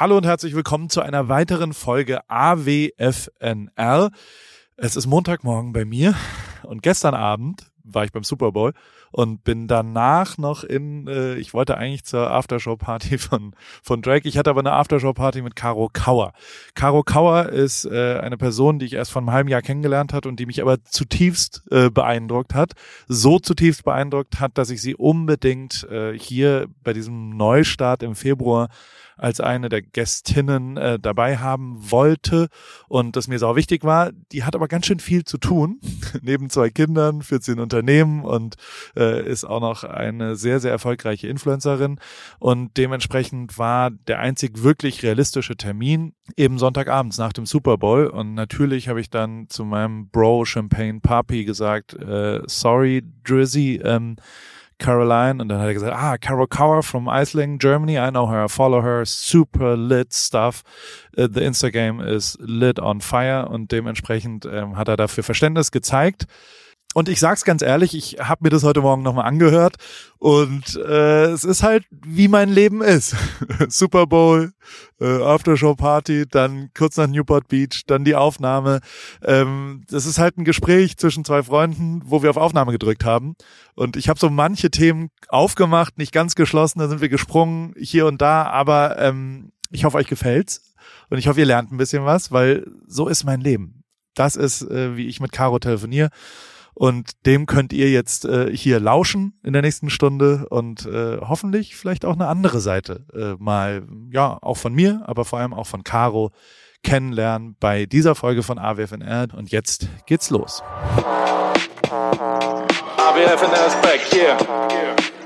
Hallo und herzlich willkommen zu einer weiteren Folge AWFNR. Es ist Montagmorgen bei mir und gestern Abend war ich beim Super Bowl und bin danach noch in, äh, ich wollte eigentlich zur Aftershow-Party von, von Drake. Ich hatte aber eine Aftershow-Party mit Caro Kauer. Caro Kauer ist äh, eine Person, die ich erst vor einem halben Jahr kennengelernt hat und die mich aber zutiefst äh, beeindruckt hat. So zutiefst beeindruckt hat, dass ich sie unbedingt äh, hier bei diesem Neustart im Februar als eine der Gästinnen äh, dabei haben wollte und das mir sau wichtig war. Die hat aber ganz schön viel zu tun, neben zwei Kindern, 14 Unternehmen und äh, ist auch noch eine sehr, sehr erfolgreiche Influencerin und dementsprechend war der einzig wirklich realistische Termin eben Sonntagabends nach dem Super Bowl und natürlich habe ich dann zu meinem Bro Champagne Papi gesagt, äh, sorry Drizzy, ähm, Caroline und dann hat er gesagt, ah, Carol Kauer from Iceland, Germany, I know her, I follow her, super lit stuff. Uh, the Instagram is lit on fire und dementsprechend ähm, hat er dafür Verständnis gezeigt. Und ich sag's ganz ehrlich, ich habe mir das heute Morgen nochmal angehört und äh, es ist halt, wie mein Leben ist. Super Bowl, äh, Aftershow Party, dann kurz nach Newport Beach, dann die Aufnahme. Ähm, das ist halt ein Gespräch zwischen zwei Freunden, wo wir auf Aufnahme gedrückt haben. Und ich habe so manche Themen aufgemacht, nicht ganz geschlossen, da sind wir gesprungen hier und da, aber ähm, ich hoffe, euch gefällt's und ich hoffe, ihr lernt ein bisschen was, weil so ist mein Leben. Das ist, äh, wie ich mit Caro telefoniere. Und dem könnt ihr jetzt äh, hier lauschen in der nächsten Stunde und äh, hoffentlich vielleicht auch eine andere Seite äh, mal, ja, auch von mir, aber vor allem auch von Caro kennenlernen bei dieser Folge von AWFNR. Und jetzt geht's los. AWFNR is back, yeah. AWFNR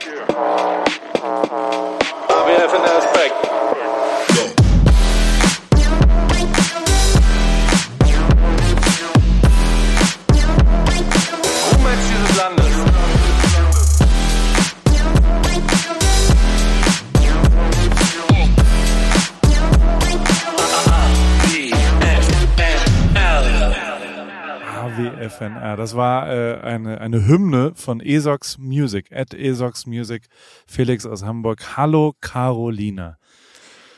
FNR. Das war äh, eine, eine Hymne von Esox Music, at Esox Music, Felix aus Hamburg. Hallo Carolina.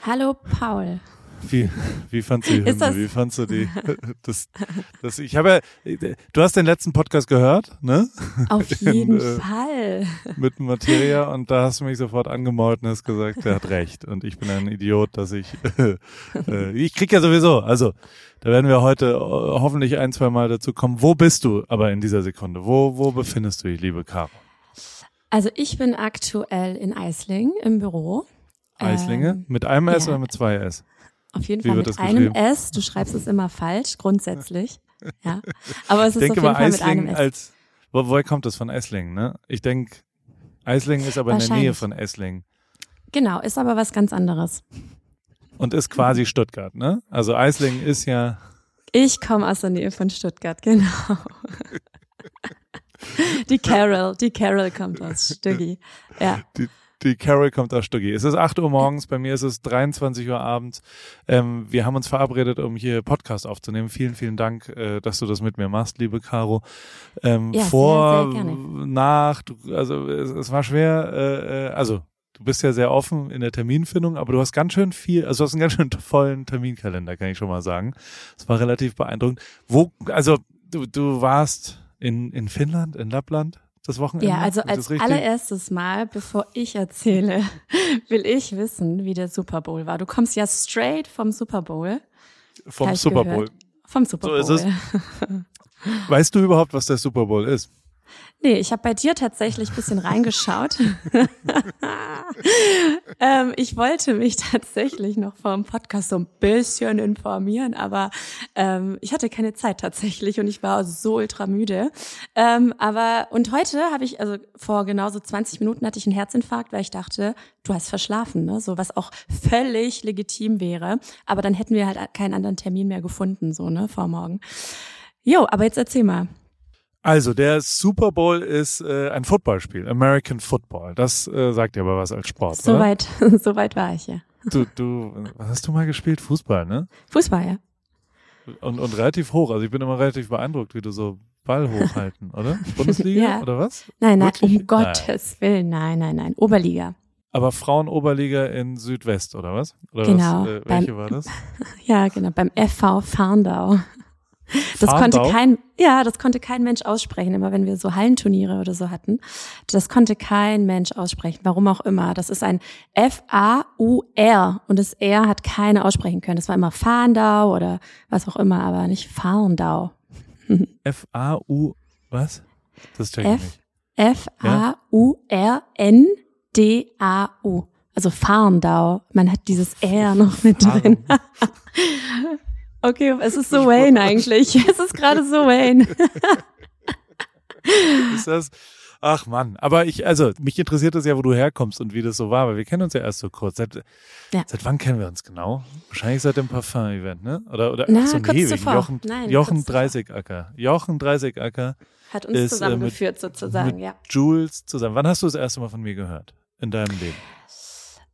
Hallo Paul. Wie, wie fandst du die Hymne? Wie fandst du die? Das, das, ich habe ja, du hast den letzten Podcast gehört, ne? Auf jeden den, äh, Fall. Mit Materia und da hast du mich sofort angemault und hast gesagt, er hat recht und ich bin ein Idiot, dass ich, äh, ich krieg ja sowieso, also da werden wir heute äh, hoffentlich ein, zwei Mal dazu kommen. Wo bist du aber in dieser Sekunde? Wo, wo befindest du dich, liebe Caro? Also ich bin aktuell in Eisling im Büro. Eislinge? Ähm, mit einem S ja. oder mit zwei S? Auf jeden Wie Fall mit einem S. Du schreibst es immer falsch, grundsätzlich. ja. Aber es ist denke auf jeden mal Fall Eisling mit einem S. Als, wo, woher kommt das von Esslingen, ne? Ich denke, Eisling ist aber in der Nähe von Esslingen. Genau, ist aber was ganz anderes. Und ist quasi Stuttgart, ne? Also Eisling ist ja. Ich komme aus der Nähe von Stuttgart, genau. die Carol, die Carol kommt aus Stüggi. Ja. Die, die Carol kommt aus Stuggi. Es ist 8 Uhr morgens, bei mir ist es 23 Uhr abends. Ähm, wir haben uns verabredet, um hier Podcast aufzunehmen. Vielen, vielen Dank, äh, dass du das mit mir machst, liebe Caro. Ähm, ja, vor, sehr, sehr nach, du, also es, es, war schwer, äh, äh, also du bist ja sehr offen in der Terminfindung, aber du hast ganz schön viel, also du hast einen ganz schön vollen Terminkalender, kann ich schon mal sagen. Es war relativ beeindruckend. Wo, also du, du warst in, in Finnland, in Lappland? Das Wochenende? Ja, also als allererstes Mal, bevor ich erzähle, will ich wissen, wie der Super Bowl war. Du kommst ja straight vom Super Bowl. Vom Super Bowl. Vom Super Bowl. So ist es. weißt du überhaupt, was der Super Bowl ist? Nee, ich habe bei dir tatsächlich bisschen reingeschaut. ähm, ich wollte mich tatsächlich noch vor dem Podcast so ein bisschen informieren, aber ähm, ich hatte keine Zeit tatsächlich und ich war so ultra müde. Ähm, aber und heute habe ich, also vor genauso 20 Minuten hatte ich einen Herzinfarkt, weil ich dachte, du hast verschlafen, ne? So was auch völlig legitim wäre. Aber dann hätten wir halt keinen anderen Termin mehr gefunden, so, ne, vor morgen. Jo, aber jetzt erzähl mal. Also, der Super Bowl ist äh, ein Footballspiel, American Football. Das äh, sagt dir aber was als Sport, Soweit, so weit war ich, ja. Du, du, was hast du mal gespielt? Fußball, ne? Fußball, ja. Und, und relativ hoch. Also ich bin immer relativ beeindruckt, wie du so Ball hochhalten, oder? Bundesliga ja. oder was? Nein, nein, Wirklich? um Gottes nein. Willen, nein, nein, nein. Oberliga. aber Frauenoberliga in Südwest, oder was? Oder Genau, Was, äh, welche beim- war das? Ja, genau, beim FV Farndau. Das Farndau? konnte kein, ja, das konnte kein Mensch aussprechen, immer wenn wir so Hallenturniere oder so hatten. Das konnte kein Mensch aussprechen, warum auch immer. Das ist ein F-A-U-R und das R hat keiner aussprechen können. Das war immer Farndau oder was auch immer, aber nicht Farndau. F-A-U, was? Das check ich F- nicht. F-A-U-R-N-D-A-U. Also Farndau. Man hat dieses R noch mit drin. Okay, es ist so Wayne eigentlich. Es ist gerade so Wayne. Ist das? Ach Mann, aber ich, also mich interessiert das ja, wo du herkommst und wie das so war, weil wir kennen uns ja erst so kurz. Seit, Ja. seit wann kennen wir uns genau? Wahrscheinlich seit dem Parfum-Event, ne? Oder, oder Na, so, kurz zuvor. Jochen, Nein, Jochen kurz zuvor. Dreißigacker. Jochen Dreißigacker Hat uns Ist, äh, zusammengeführt sozusagen, mit ja. Jules zusammen. Wann hast du das erste Mal von mir gehört in deinem Leben?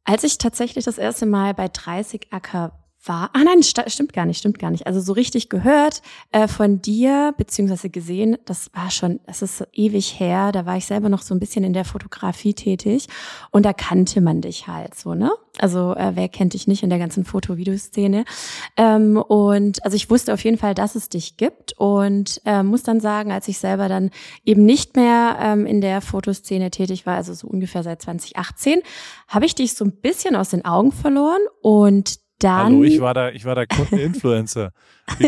Als ich tatsächlich das erste Mal bei 30 Acker war, ah nein, sta- stimmt gar nicht, stimmt gar nicht. Also so richtig gehört äh, von dir, beziehungsweise gesehen, das war schon, das ist so ewig her, da war ich selber noch so ein bisschen in der Fotografie tätig und da kannte man dich halt so, ne? Also äh, wer kennt dich nicht in der ganzen Foto-Videoszene? Ähm, und also ich wusste auf jeden Fall, dass es dich gibt und äh, muss dann sagen, als ich selber dann eben nicht mehr ähm, in der Fotoszene tätig war, also so ungefähr seit 2018, habe ich dich so ein bisschen aus den Augen verloren und dann Hallo, ich war da, ich war da Kundeninfluencer.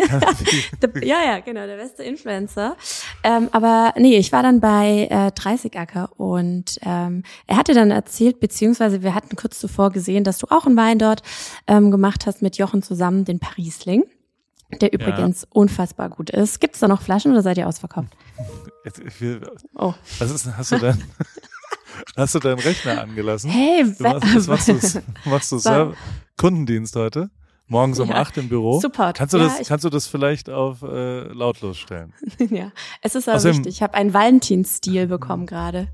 Ja, ja, genau, der beste Influencer. Ähm, aber nee, ich war dann bei äh, 30 Acker und ähm, er hatte dann erzählt, beziehungsweise wir hatten kurz zuvor gesehen, dass du auch einen Wein dort ähm, gemacht hast mit Jochen zusammen, den Parisling, der übrigens unfassbar gut ist. Gibt es da noch Flaschen oder seid ihr ausverkauft? Oh. Was ist, denn- hast du denn, hast du deinen Rechner angelassen? Hey, Du machst, was machst du, machst du So. Kundendienst heute? Morgens um Ja. acht im Büro? Support. Kannst du Ja, das, kannst du das vielleicht auf äh, lautlos stellen? ja, es ist aber Außerdem- wichtig. Ich habe einen Valentinstil bekommen gerade.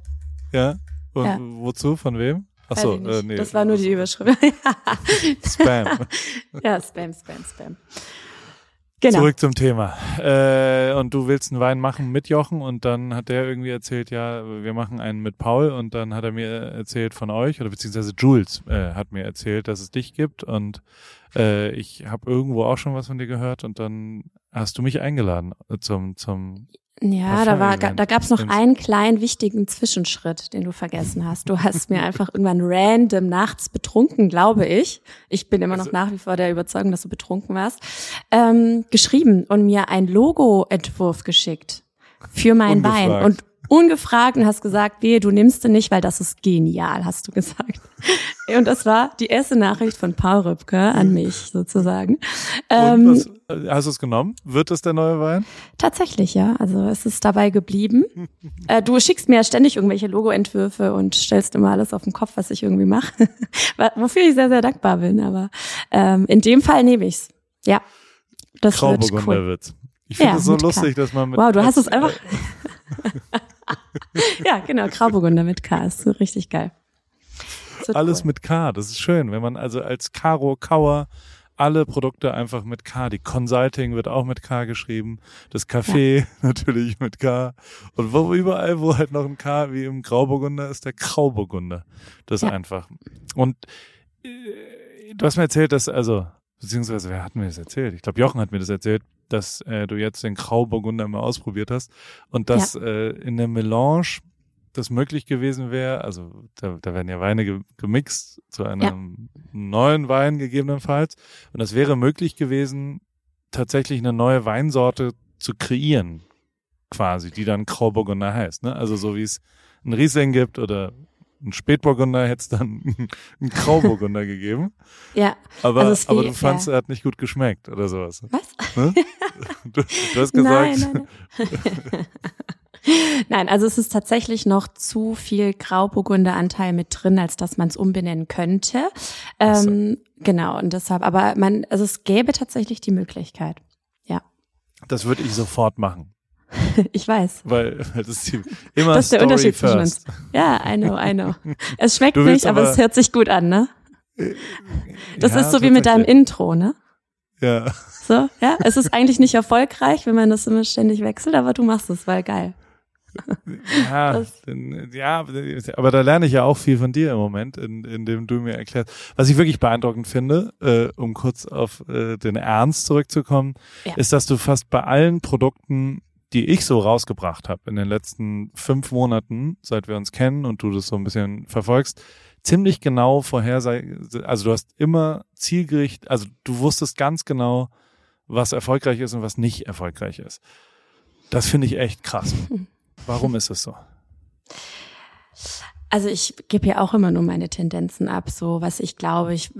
Ja? Und Ja. wozu? Von wem? Ach Weiß so, ich nicht. äh, nee. Das war nur die Überschrift. Spam. ja, Spam, Spam, Spam. Genau. Zurück zum Thema. Äh, und du willst einen Wein machen mit Jochen und dann hat der irgendwie erzählt, ja, wir machen einen mit Paul und dann hat er mir erzählt von euch oder beziehungsweise Jules äh, hat mir erzählt, dass es dich gibt und äh, ich habe irgendwo auch schon was von dir gehört und dann hast du mich eingeladen zum zum Ja, da war, Parfum-Event. da gab's noch einen kleinen wichtigen Zwischenschritt, den du vergessen hast. Du hast mir einfach irgendwann random nachts betrunken, glaube ich. Ich bin immer noch Also- nach wie vor der Überzeugung, dass du betrunken warst. Ähm, geschrieben und mir ein Logo-Entwurf geschickt für meinen Wein Ungefragt. und ungefragt und hast gesagt, wehe, du nimmst den nicht, weil das ist genial, hast du gesagt. Und das war die erste Nachricht von Paul Rübke an mich sozusagen. Ähm, was, äh, hast du es genommen? Wird das der neue Wein? Tatsächlich, ja. Also es ist dabei geblieben. äh, du schickst mir ja ständig irgendwelche Logo-Entwürfe und stellst immer alles auf den Kopf, was ich irgendwie mache. Wofür ich sehr, sehr dankbar bin. Aber ähm, in dem Fall nehme ich's. Ja. Das wird cool. wird's. Ich finde Ja, es so mit K. lustig, dass man mit Wow, du hast es einfach. ja, genau, Grauburgunder mit K. Ist so richtig geil. Wird Alles cool. mit K, das ist schön, wenn man also als Caro Kauer alle Produkte einfach mit K, die Consulting wird auch mit K geschrieben, das Café natürlich mit K und wo überall, wo halt noch ein K wie im Grauburgunder ist der Grauburgunder. Das Ja. einfach. Und äh, du hast mir erzählt, dass also beziehungsweise wer hat mir das erzählt? Ich glaube Jochen hat mir das erzählt, dass äh, du jetzt den Grauburgunder mal ausprobiert hast und dass äh, in der Melange das möglich gewesen wäre, also da, da werden ja Weine ge gemixt zu einem neuen Wein gegebenenfalls und das wäre möglich gewesen, tatsächlich eine neue Weinsorte zu kreieren, quasi, die dann Grauburgunder heißt. Ne? Also so wie es ein Riesling gibt oder ein Spätburgunder hätte es dann einen Grauburgunder gegeben. Ja. Aber, Also aber du fandst, ja. er hat nicht gut geschmeckt oder sowas. Was? Ne? Du, du hast gesagt, Nein, nein, nein. Nein, also es ist tatsächlich noch zu viel Grauburgunder-Anteil mit drin, als dass man es umbenennen könnte. So. Ähm, genau, und deshalb, aber man, also es gäbe tatsächlich die Möglichkeit. Ja, das würde ich sofort machen. ich weiß. Weil das ist die, immer Das ist der Story Unterschied zwischen uns. Ja, I know, I know. Es schmeckt nicht, aber, aber- es hört sich gut an, ne? Das Ja, ist so wie mit deinem. Intro, ne? Ja. So, ja. Es ist eigentlich nicht erfolgreich, wenn man das immer ständig wechselt, aber du machst es, weil geil. Ja, Das- ja, aber da lerne ich ja auch viel von dir im Moment, in, in dem du mir erklärst. Was ich wirklich beeindruckend finde, äh, um kurz auf äh, den Ernst zurückzukommen, Ja. ist, dass du fast bei allen Produkten, die ich so rausgebracht habe in den letzten fünf Monaten, seit wir uns kennen und du das so ein bisschen verfolgst, ziemlich genau vorhersag, also du hast immer zielgerichtet, also du wusstest ganz genau, was erfolgreich ist und was nicht erfolgreich ist. Das finde ich echt krass. Warum ist es so? Also ich gebe ja auch immer nur meine Tendenzen ab, so was ich glaube. Ich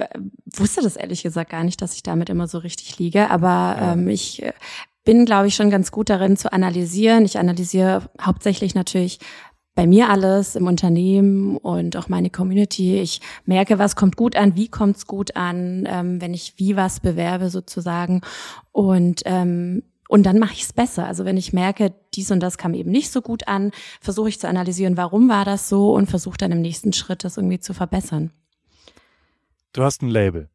wusste das ehrlich gesagt gar nicht, dass ich damit immer so richtig liege, aber ähm, ich äh, bin, glaube ich, schon ganz gut darin zu analysieren. Ich analysiere hauptsächlich natürlich bei mir alles im Unternehmen und auch meine Community. Ich merke, was kommt gut an, wie kommt's gut an, ähm, wenn ich wie was bewerbe sozusagen. Und ähm, und dann mache ich es besser. Also wenn ich merke, dies und das kam eben nicht so gut an, versuche ich zu analysieren, warum war das so und versuche dann im nächsten Schritt das irgendwie zu verbessern. Du hast ein Label.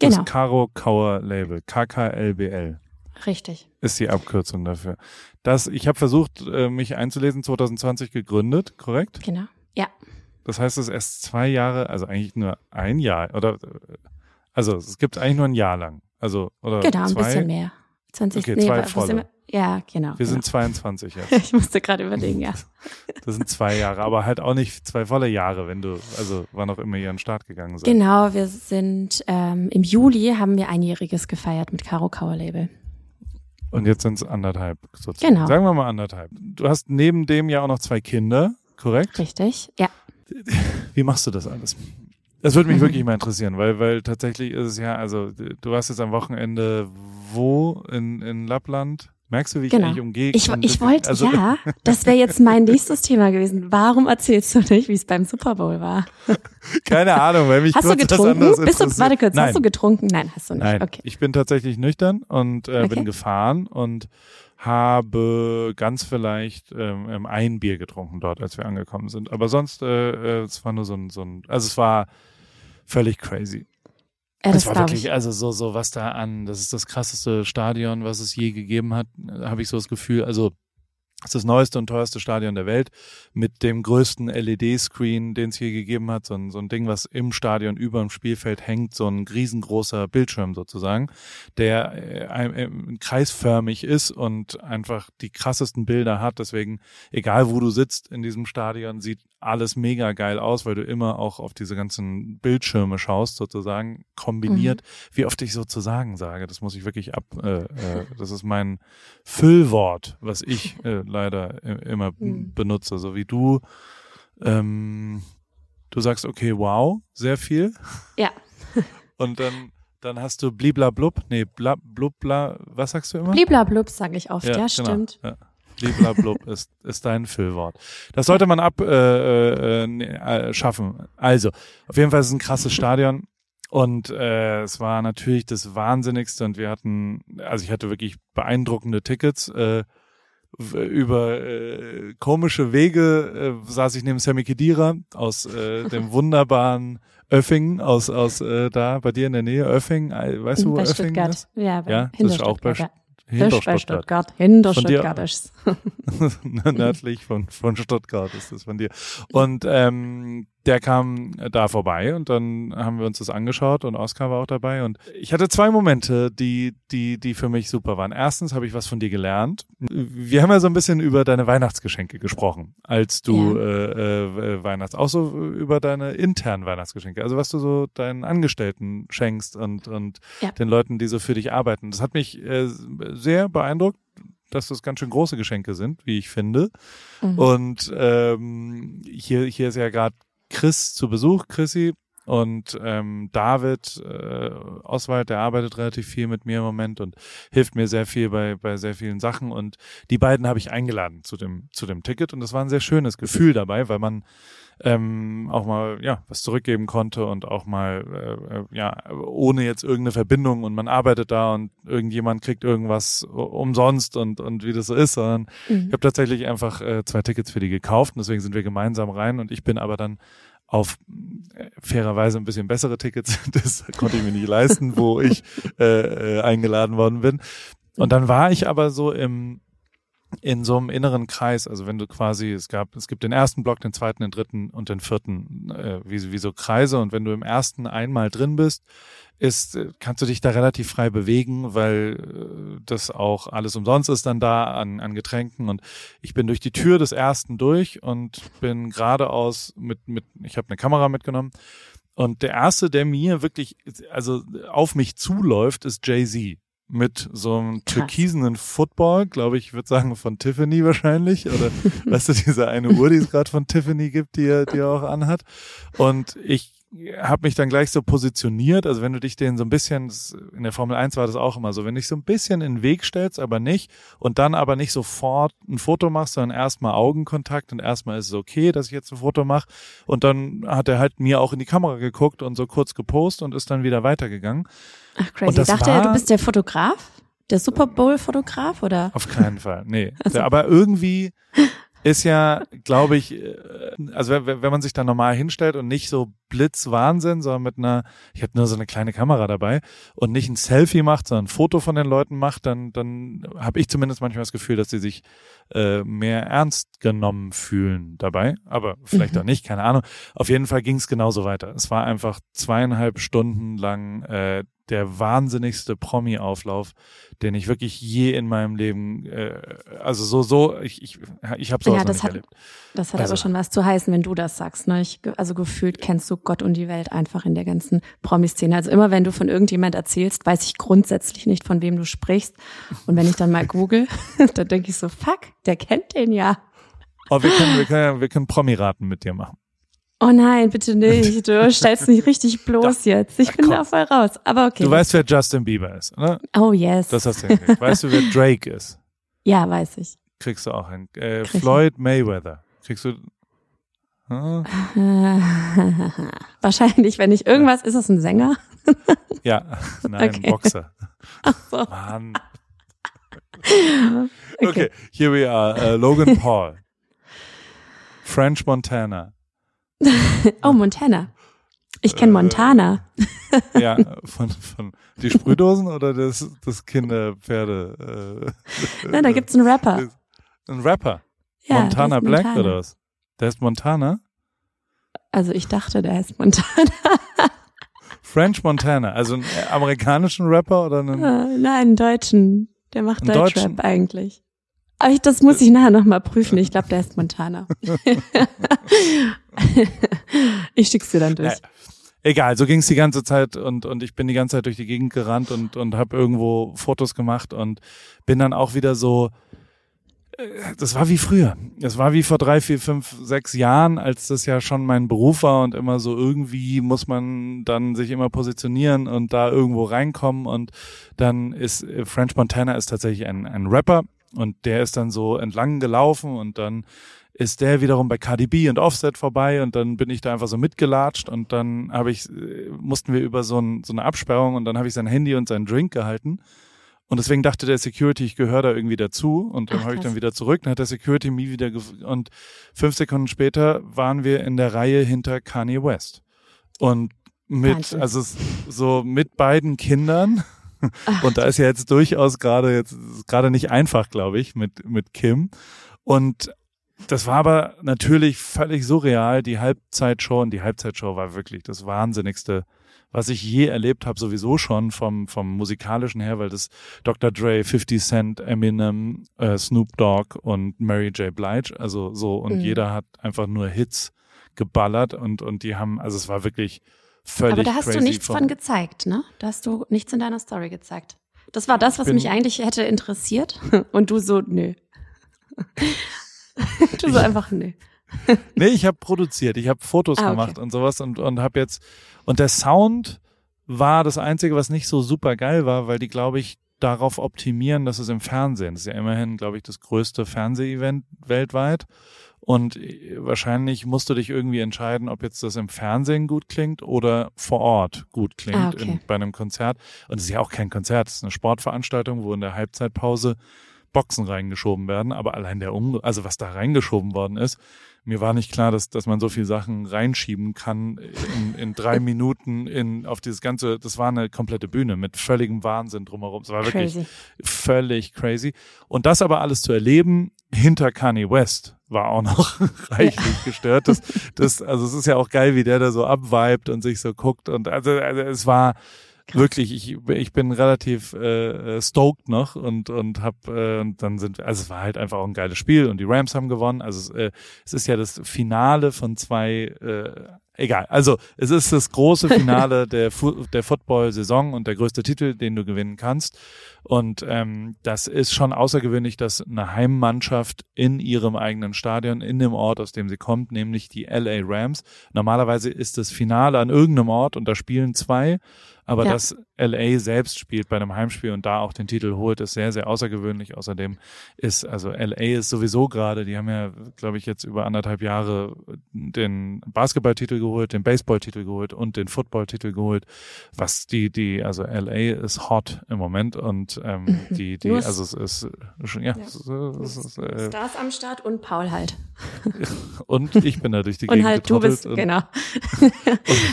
Genau, Das Caro Kauer Label. KKLBL richtig. ist die Abkürzung dafür. Das, ich habe versucht, äh, mich einzulesen, 2020 gegründet, korrekt? Genau. Ja, Das heißt, es ist erst zwei Jahre, also eigentlich nur ein Jahr, oder, also es gibt eigentlich nur ein Jahr lang. Also, oder genau, ein zwei. bisschen mehr. 20, Okay, zwei wo sind volle. Ja, genau. Wir genau. sind 22 jetzt. ich musste gerade überlegen, ja. Das sind zwei Jahre, aber halt auch nicht zwei volle Jahre, wenn du, also wann auch immer ihr an den Start gegangen seid. Genau, wir sind ähm, im Juli haben wir einjähriges gefeiert mit Caro Kauer Label. Und jetzt sind es anderthalb sozusagen. Genau. Sagen wir mal anderthalb. Du hast neben dem ja auch noch zwei Kinder, korrekt? Richtig? Ja. Wie machst du das alles? Das würde mich Mhm. wirklich mal interessieren, weil, weil tatsächlich ist es ja, also du warst jetzt am Wochenende wo in, in Lappland? Merkst du, wie ich Genau. eigentlich umgehe? Ich, ich das- wollte, also, ja, das wäre jetzt mein nächstes Thema gewesen. Warum erzählst du nicht, wie es beim Super Bowl war? Keine Ahnung, weil mich Hast du getrunken? anderes Bist du, warte kurz, Nein. hast du getrunken? Nein, hast du nicht. Nein, Okay. ich bin tatsächlich nüchtern und äh, Okay. bin gefahren und habe ganz vielleicht ähm, ein Bier getrunken dort, als wir angekommen sind. Aber sonst, äh, äh, es war nur so ein, so ein, also es war völlig crazy. Ja, Es das war wirklich, ich. also so, so was da an, das ist das krasseste Stadion, was es je gegeben hat, habe ich so das Gefühl. Also es ist das neueste und teuerste Stadion der Welt mit dem größten LED-Screen, den es je gegeben hat. So ein, so ein Ding, was im Stadion über dem Spielfeld hängt, so ein riesengroßer Bildschirm sozusagen, der äh, äh, kreisförmig ist und einfach die krassesten Bilder hat. Deswegen, egal wo du sitzt in diesem Stadion, sieht alles mega geil aus, weil du immer auch auf diese ganzen Bildschirme schaust, sozusagen kombiniert. Wie oft ich sozusagen sage, das muss ich wirklich ab, äh, äh, das ist mein Füllwort, was ich äh, leider immer Mhm. benutze, so wie du. Ähm, du sagst, okay, wow, sehr viel. Ja. Und dann, dann hast du bliblablub, nee, bla, blubla, was sagst du immer? Bliblablub sage ich oft. Ja, genau, stimmt. Ja. Bliblablub ist, ist dein Füllwort. Das sollte man ab äh, äh, nee, äh, schaffen. Also, auf jeden Fall ist es ein krasses Stadion. Und äh, es war natürlich das Wahnsinnigste und wir hatten, also ich hatte wirklich beeindruckende Tickets. Äh, über äh, komische Wege äh, saß ich neben Sammy Kedira aus äh, dem wunderbaren Öffingen aus aus äh, da bei dir in der Nähe Öffing, äh, weißt du wo bei Öffing Stuttgart. ist? Ja, bei, Ja, das ist auch bei Stuttgart. Hinter bei Stuttgart. Stuttgart. Hinter Von Stuttgart ist nördlich von, von Stuttgart ist das von dir. Und ähm, der kam da vorbei und dann haben wir uns das angeschaut und Oskar war auch dabei und ich hatte zwei Momente, die, die, die für mich super waren. Erstens habe ich was von dir gelernt. Wir haben ja so ein bisschen über deine Weihnachtsgeschenke gesprochen, als du Ja. äh, äh, Weihnachts, auch so über deine internen Weihnachtsgeschenke, also was du so deinen Angestellten schenkst und, und Ja. den Leuten, die so für dich arbeiten. Das hat mich äh, sehr beeindruckt dass das ganz schön große Geschenke sind, wie ich finde. Mhm. Und ähm, hier, hier ist ja gerade Chris zu Besuch, Chrissy. Und ähm, David äh, Oswald, der arbeitet relativ viel mit mir im Moment und hilft mir sehr viel bei, bei sehr vielen Sachen. Und die beiden habe ich eingeladen zu dem, zu dem Ticket. Und das war ein sehr schönes Gefühl dabei, weil man ähm, auch mal ja was zurückgeben konnte und auch mal äh, äh, ja ohne jetzt irgendeine Verbindung und man arbeitet da und irgendjemand kriegt irgendwas umsonst und und wie das so ist, sondern Mhm. ich habe tatsächlich einfach äh, zwei Tickets für die gekauft und deswegen sind wir gemeinsam rein und ich bin aber dann auf äh, fairerweise ein bisschen bessere Tickets, das konnte ich mir nicht leisten, wo ich äh, äh, eingeladen worden bin. Und dann war ich aber so im in so einem inneren Kreis, also wenn du quasi, es gab, es gibt den ersten Block, den zweiten, den dritten und den vierten, äh, wie, wie so Kreise. Und wenn du im ersten einmal drin bist, ist, äh, kannst du dich da relativ frei bewegen, weil äh, das auch alles umsonst ist dann da an, an Getränken. Und ich bin durch die Tür des ersten durch und bin geradeaus mit, mit, ich habe eine Kamera mitgenommen. Und der erste, der mir wirklich, also auf mich zuläuft, ist Jay-Z mit so einem türkisenen Football, glaube ich, würde sagen von Tiffany wahrscheinlich oder weißt du, diese eine Uhr, die es gerade von Tiffany gibt, die er, die er auch anhat. Und ich habe mich dann gleich so positioniert, also wenn du dich den so ein bisschen, in der Formel 1 war das auch immer so, wenn du dich so ein bisschen in den Weg stellst, aber nicht und dann aber nicht sofort ein Foto machst, sondern erstmal Augenkontakt und erstmal ist es okay, dass ich jetzt ein Foto mache und dann hat er halt mir auch in die Kamera geguckt und so kurz gepostet und ist dann wieder weitergegangen. Ach crazy, ich dachte er, du bist der Fotograf? Der Super Bowl Fotograf oder? Auf keinen Fall, nee. Also. Aber irgendwie ist ja, glaube ich, äh, also wenn, wenn man sich da normal hinstellt und nicht so Blitzwahnsinn, sondern mit einer, ich habe nur so eine kleine Kamera dabei und nicht ein Selfie macht, sondern ein Foto von den Leuten macht, dann, dann habe ich zumindest manchmal das Gefühl, dass sie sich äh, mehr ernst genommen fühlen dabei. Aber vielleicht mhm. auch nicht, keine Ahnung. Auf jeden Fall ging es genauso weiter. Es war einfach zweieinhalb Stunden lang äh, der wahnsinnigste Promi-Auflauf, den ich wirklich je in meinem Leben, äh, also so, so, ich, ich, ich habe sowas ja, das nicht hat, erlebt. Das hat also, aber schon was zu heißen, wenn du das sagst. Ne? Ich, also gefühlt kennst du Gott und die Welt einfach in der ganzen Promi-Szene. Also immer wenn du von irgendjemand erzählst, weiß ich grundsätzlich nicht, von wem du sprichst. Und wenn ich dann mal google, dann denke ich so, fuck, der kennt den ja. Oh, wir können, wir können, wir können Promi-Raten mit dir machen. Oh nein, bitte nicht. Du stellst mich richtig bloß da, jetzt. Ich bin da voll raus. Aber okay. Du weißt, wer Justin Bieber ist, oder? Oh yes. Das hast du ja gekriegt. Weißt du, wer Drake ist? Ja, weiß ich. Kriegst du auch hin. Äh, Floyd Mayweather. Kriegst du. Hm? Wahrscheinlich, wenn nicht irgendwas, ist das ein Sänger? ja, nein, okay. Boxer. Ach so. Mann. okay. okay, here we are. Uh, Logan Paul. French Montana. oh, Montana. Ich kenne äh, Montana. ja, von, von die Sprühdosen oder das, das Kinderpferde? Äh, Nein, da gibt's einen Rapper. Ein Rapper? Ja, Montana Black Montana. oder was? Der ist Montana? Also ich dachte, der heißt Montana. French Montana, also einen amerikanischen Rapper oder einen? Uh, nein, einen deutschen. Der macht Deutschrap eigentlich. Aber ich, das muss ich nachher nochmal prüfen. Ich glaube, der ist Montana. ich schick's dir dann durch. Ja, egal, so ging's die ganze Zeit und, und ich bin die ganze Zeit durch die Gegend gerannt und, und habe irgendwo Fotos gemacht und bin dann auch wieder so, äh, das war wie früher. Es war wie vor drei, vier, fünf, sechs Jahren, als das ja schon mein Beruf war und immer so irgendwie muss man dann sich immer positionieren und da irgendwo reinkommen und dann ist äh, French Montana ist tatsächlich ein, ein Rapper und der ist dann so entlang gelaufen und dann ist der wiederum bei KDB und Offset vorbei und dann bin ich da einfach so mitgelatscht und dann habe ich äh, mussten wir über so, ein, so eine Absperrung und dann habe ich sein Handy und seinen Drink gehalten. Und deswegen dachte der Security, ich gehöre da irgendwie dazu. Und dann habe ich dann wieder zurück, dann hat der Security mich wieder und fünf Sekunden später waren wir in der Reihe hinter Kanye West. Und mit Wahnsinn. also so mit beiden Kindern. Ach, und da ist ja jetzt durchaus gerade jetzt gerade nicht einfach, glaube ich, mit mit Kim. Und das war aber natürlich völlig surreal. Die Halbzeitshow und die Halbzeitshow war wirklich das Wahnsinnigste, was ich je erlebt habe, sowieso schon vom vom musikalischen her, weil das Dr. Dre, 50 Cent, Eminem, äh, Snoop Dogg und Mary J. Blige, also so und mhm. jeder hat einfach nur Hits geballert und und die haben, also es war wirklich völlig Aber da hast du nichts von gezeigt, ne? Da hast du nichts in deiner Story gezeigt. Das war das, was mich eigentlich hätte interessiert. Und du so, nö. du so einfach, nö. nee, ich habe produziert, ich habe Fotos ah, okay. gemacht und sowas und, und habe jetzt, und der Sound war das Einzige, was nicht so super geil war, weil die, glaube ich, darauf optimieren, dass es im Fernsehen, das ist ja immerhin, glaube ich, das größte Fernsehevent weltweit. Und äh, wahrscheinlich musst du dich irgendwie entscheiden, ob jetzt das im Fernsehen gut klingt oder vor Ort gut klingt ah, okay. in, bei einem Konzert. Und es ist ja auch kein Konzert, es ist eine Sportveranstaltung, wo in der Halbzeitpause Boxen reingeschoben werden, aber allein der um, also was da reingeschoben worden ist, mir war nicht klar, dass, dass man so viel Sachen reinschieben kann in, in drei Minuten in, auf dieses ganze, das war eine komplette Bühne mit völligem Wahnsinn drumherum. Es war wirklich crazy. völlig crazy. Und das aber alles zu erleben hinter Kanye West war auch noch reichlich ja. gestört. Das, das, also es ist ja auch geil, wie der da so abvibet und sich so guckt und also, also es war. Wirklich, ich, ich bin relativ äh, stoked noch und und hab äh, und dann sind also es war halt einfach auch ein geiles Spiel und die Rams haben gewonnen. Also äh, es ist ja das Finale von zwei äh, egal. Also es ist das große Finale der, Fu der Football-Saison und der größte Titel, den du gewinnen kannst. Und ähm, das ist schon außergewöhnlich, dass eine Heimmannschaft in ihrem eigenen Stadion, in dem Ort, aus dem sie kommt, nämlich die LA Rams. Normalerweise ist das Finale an irgendeinem Ort und da spielen zwei. Aber ja. dass LA selbst spielt bei einem Heimspiel und da auch den Titel holt, ist sehr, sehr außergewöhnlich. Außerdem ist, also LA ist sowieso gerade, die haben ja, glaube ich, jetzt über anderthalb Jahre den Basketballtitel geholt, den Baseballtitel geholt und den Footballtitel geholt. Was die, die, also LA ist hot im Moment und ähm, die, die, also es ist schon, ja, ja. Es, es, es, äh, Stars am Start und Paul halt. und ich bin da durch die Gegend Und halt du bist, und, genau. Und,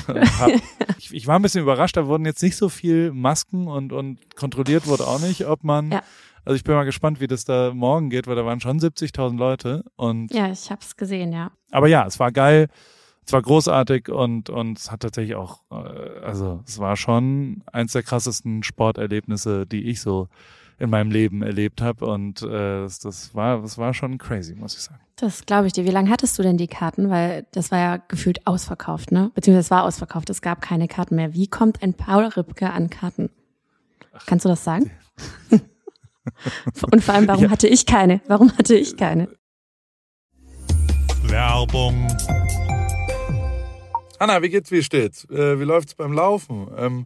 und hab, ich, ich war ein bisschen überrascht, da wurden jetzt nicht so viel Masken und, und kontrolliert wurde auch nicht, ob man, ja. also ich bin mal gespannt, wie das da morgen geht, weil da waren schon 70.000 Leute und. Ja, ich hab's gesehen, ja. Aber ja, es war geil. Es war großartig und, und es hat tatsächlich auch, äh, also es war schon eins der krassesten Sporterlebnisse, die ich so in meinem Leben erlebt habe und äh, das, war das war schon crazy, muss ich sagen. Das glaube ich dir. Wie lange hattest du denn die Karten? Weil das war ja gefühlt ausverkauft, ne? Beziehungsweise es war ausverkauft, es gab keine Karten mehr. Wie kommt ein Paul Ripke an Karten? Kannst du das sagen? und vor allem, warum ja. hatte ich keine? Warum hatte ich keine? Werbung. Anna, wie geht's, wie steht's? Äh, wie läuft's beim Laufen? Ähm,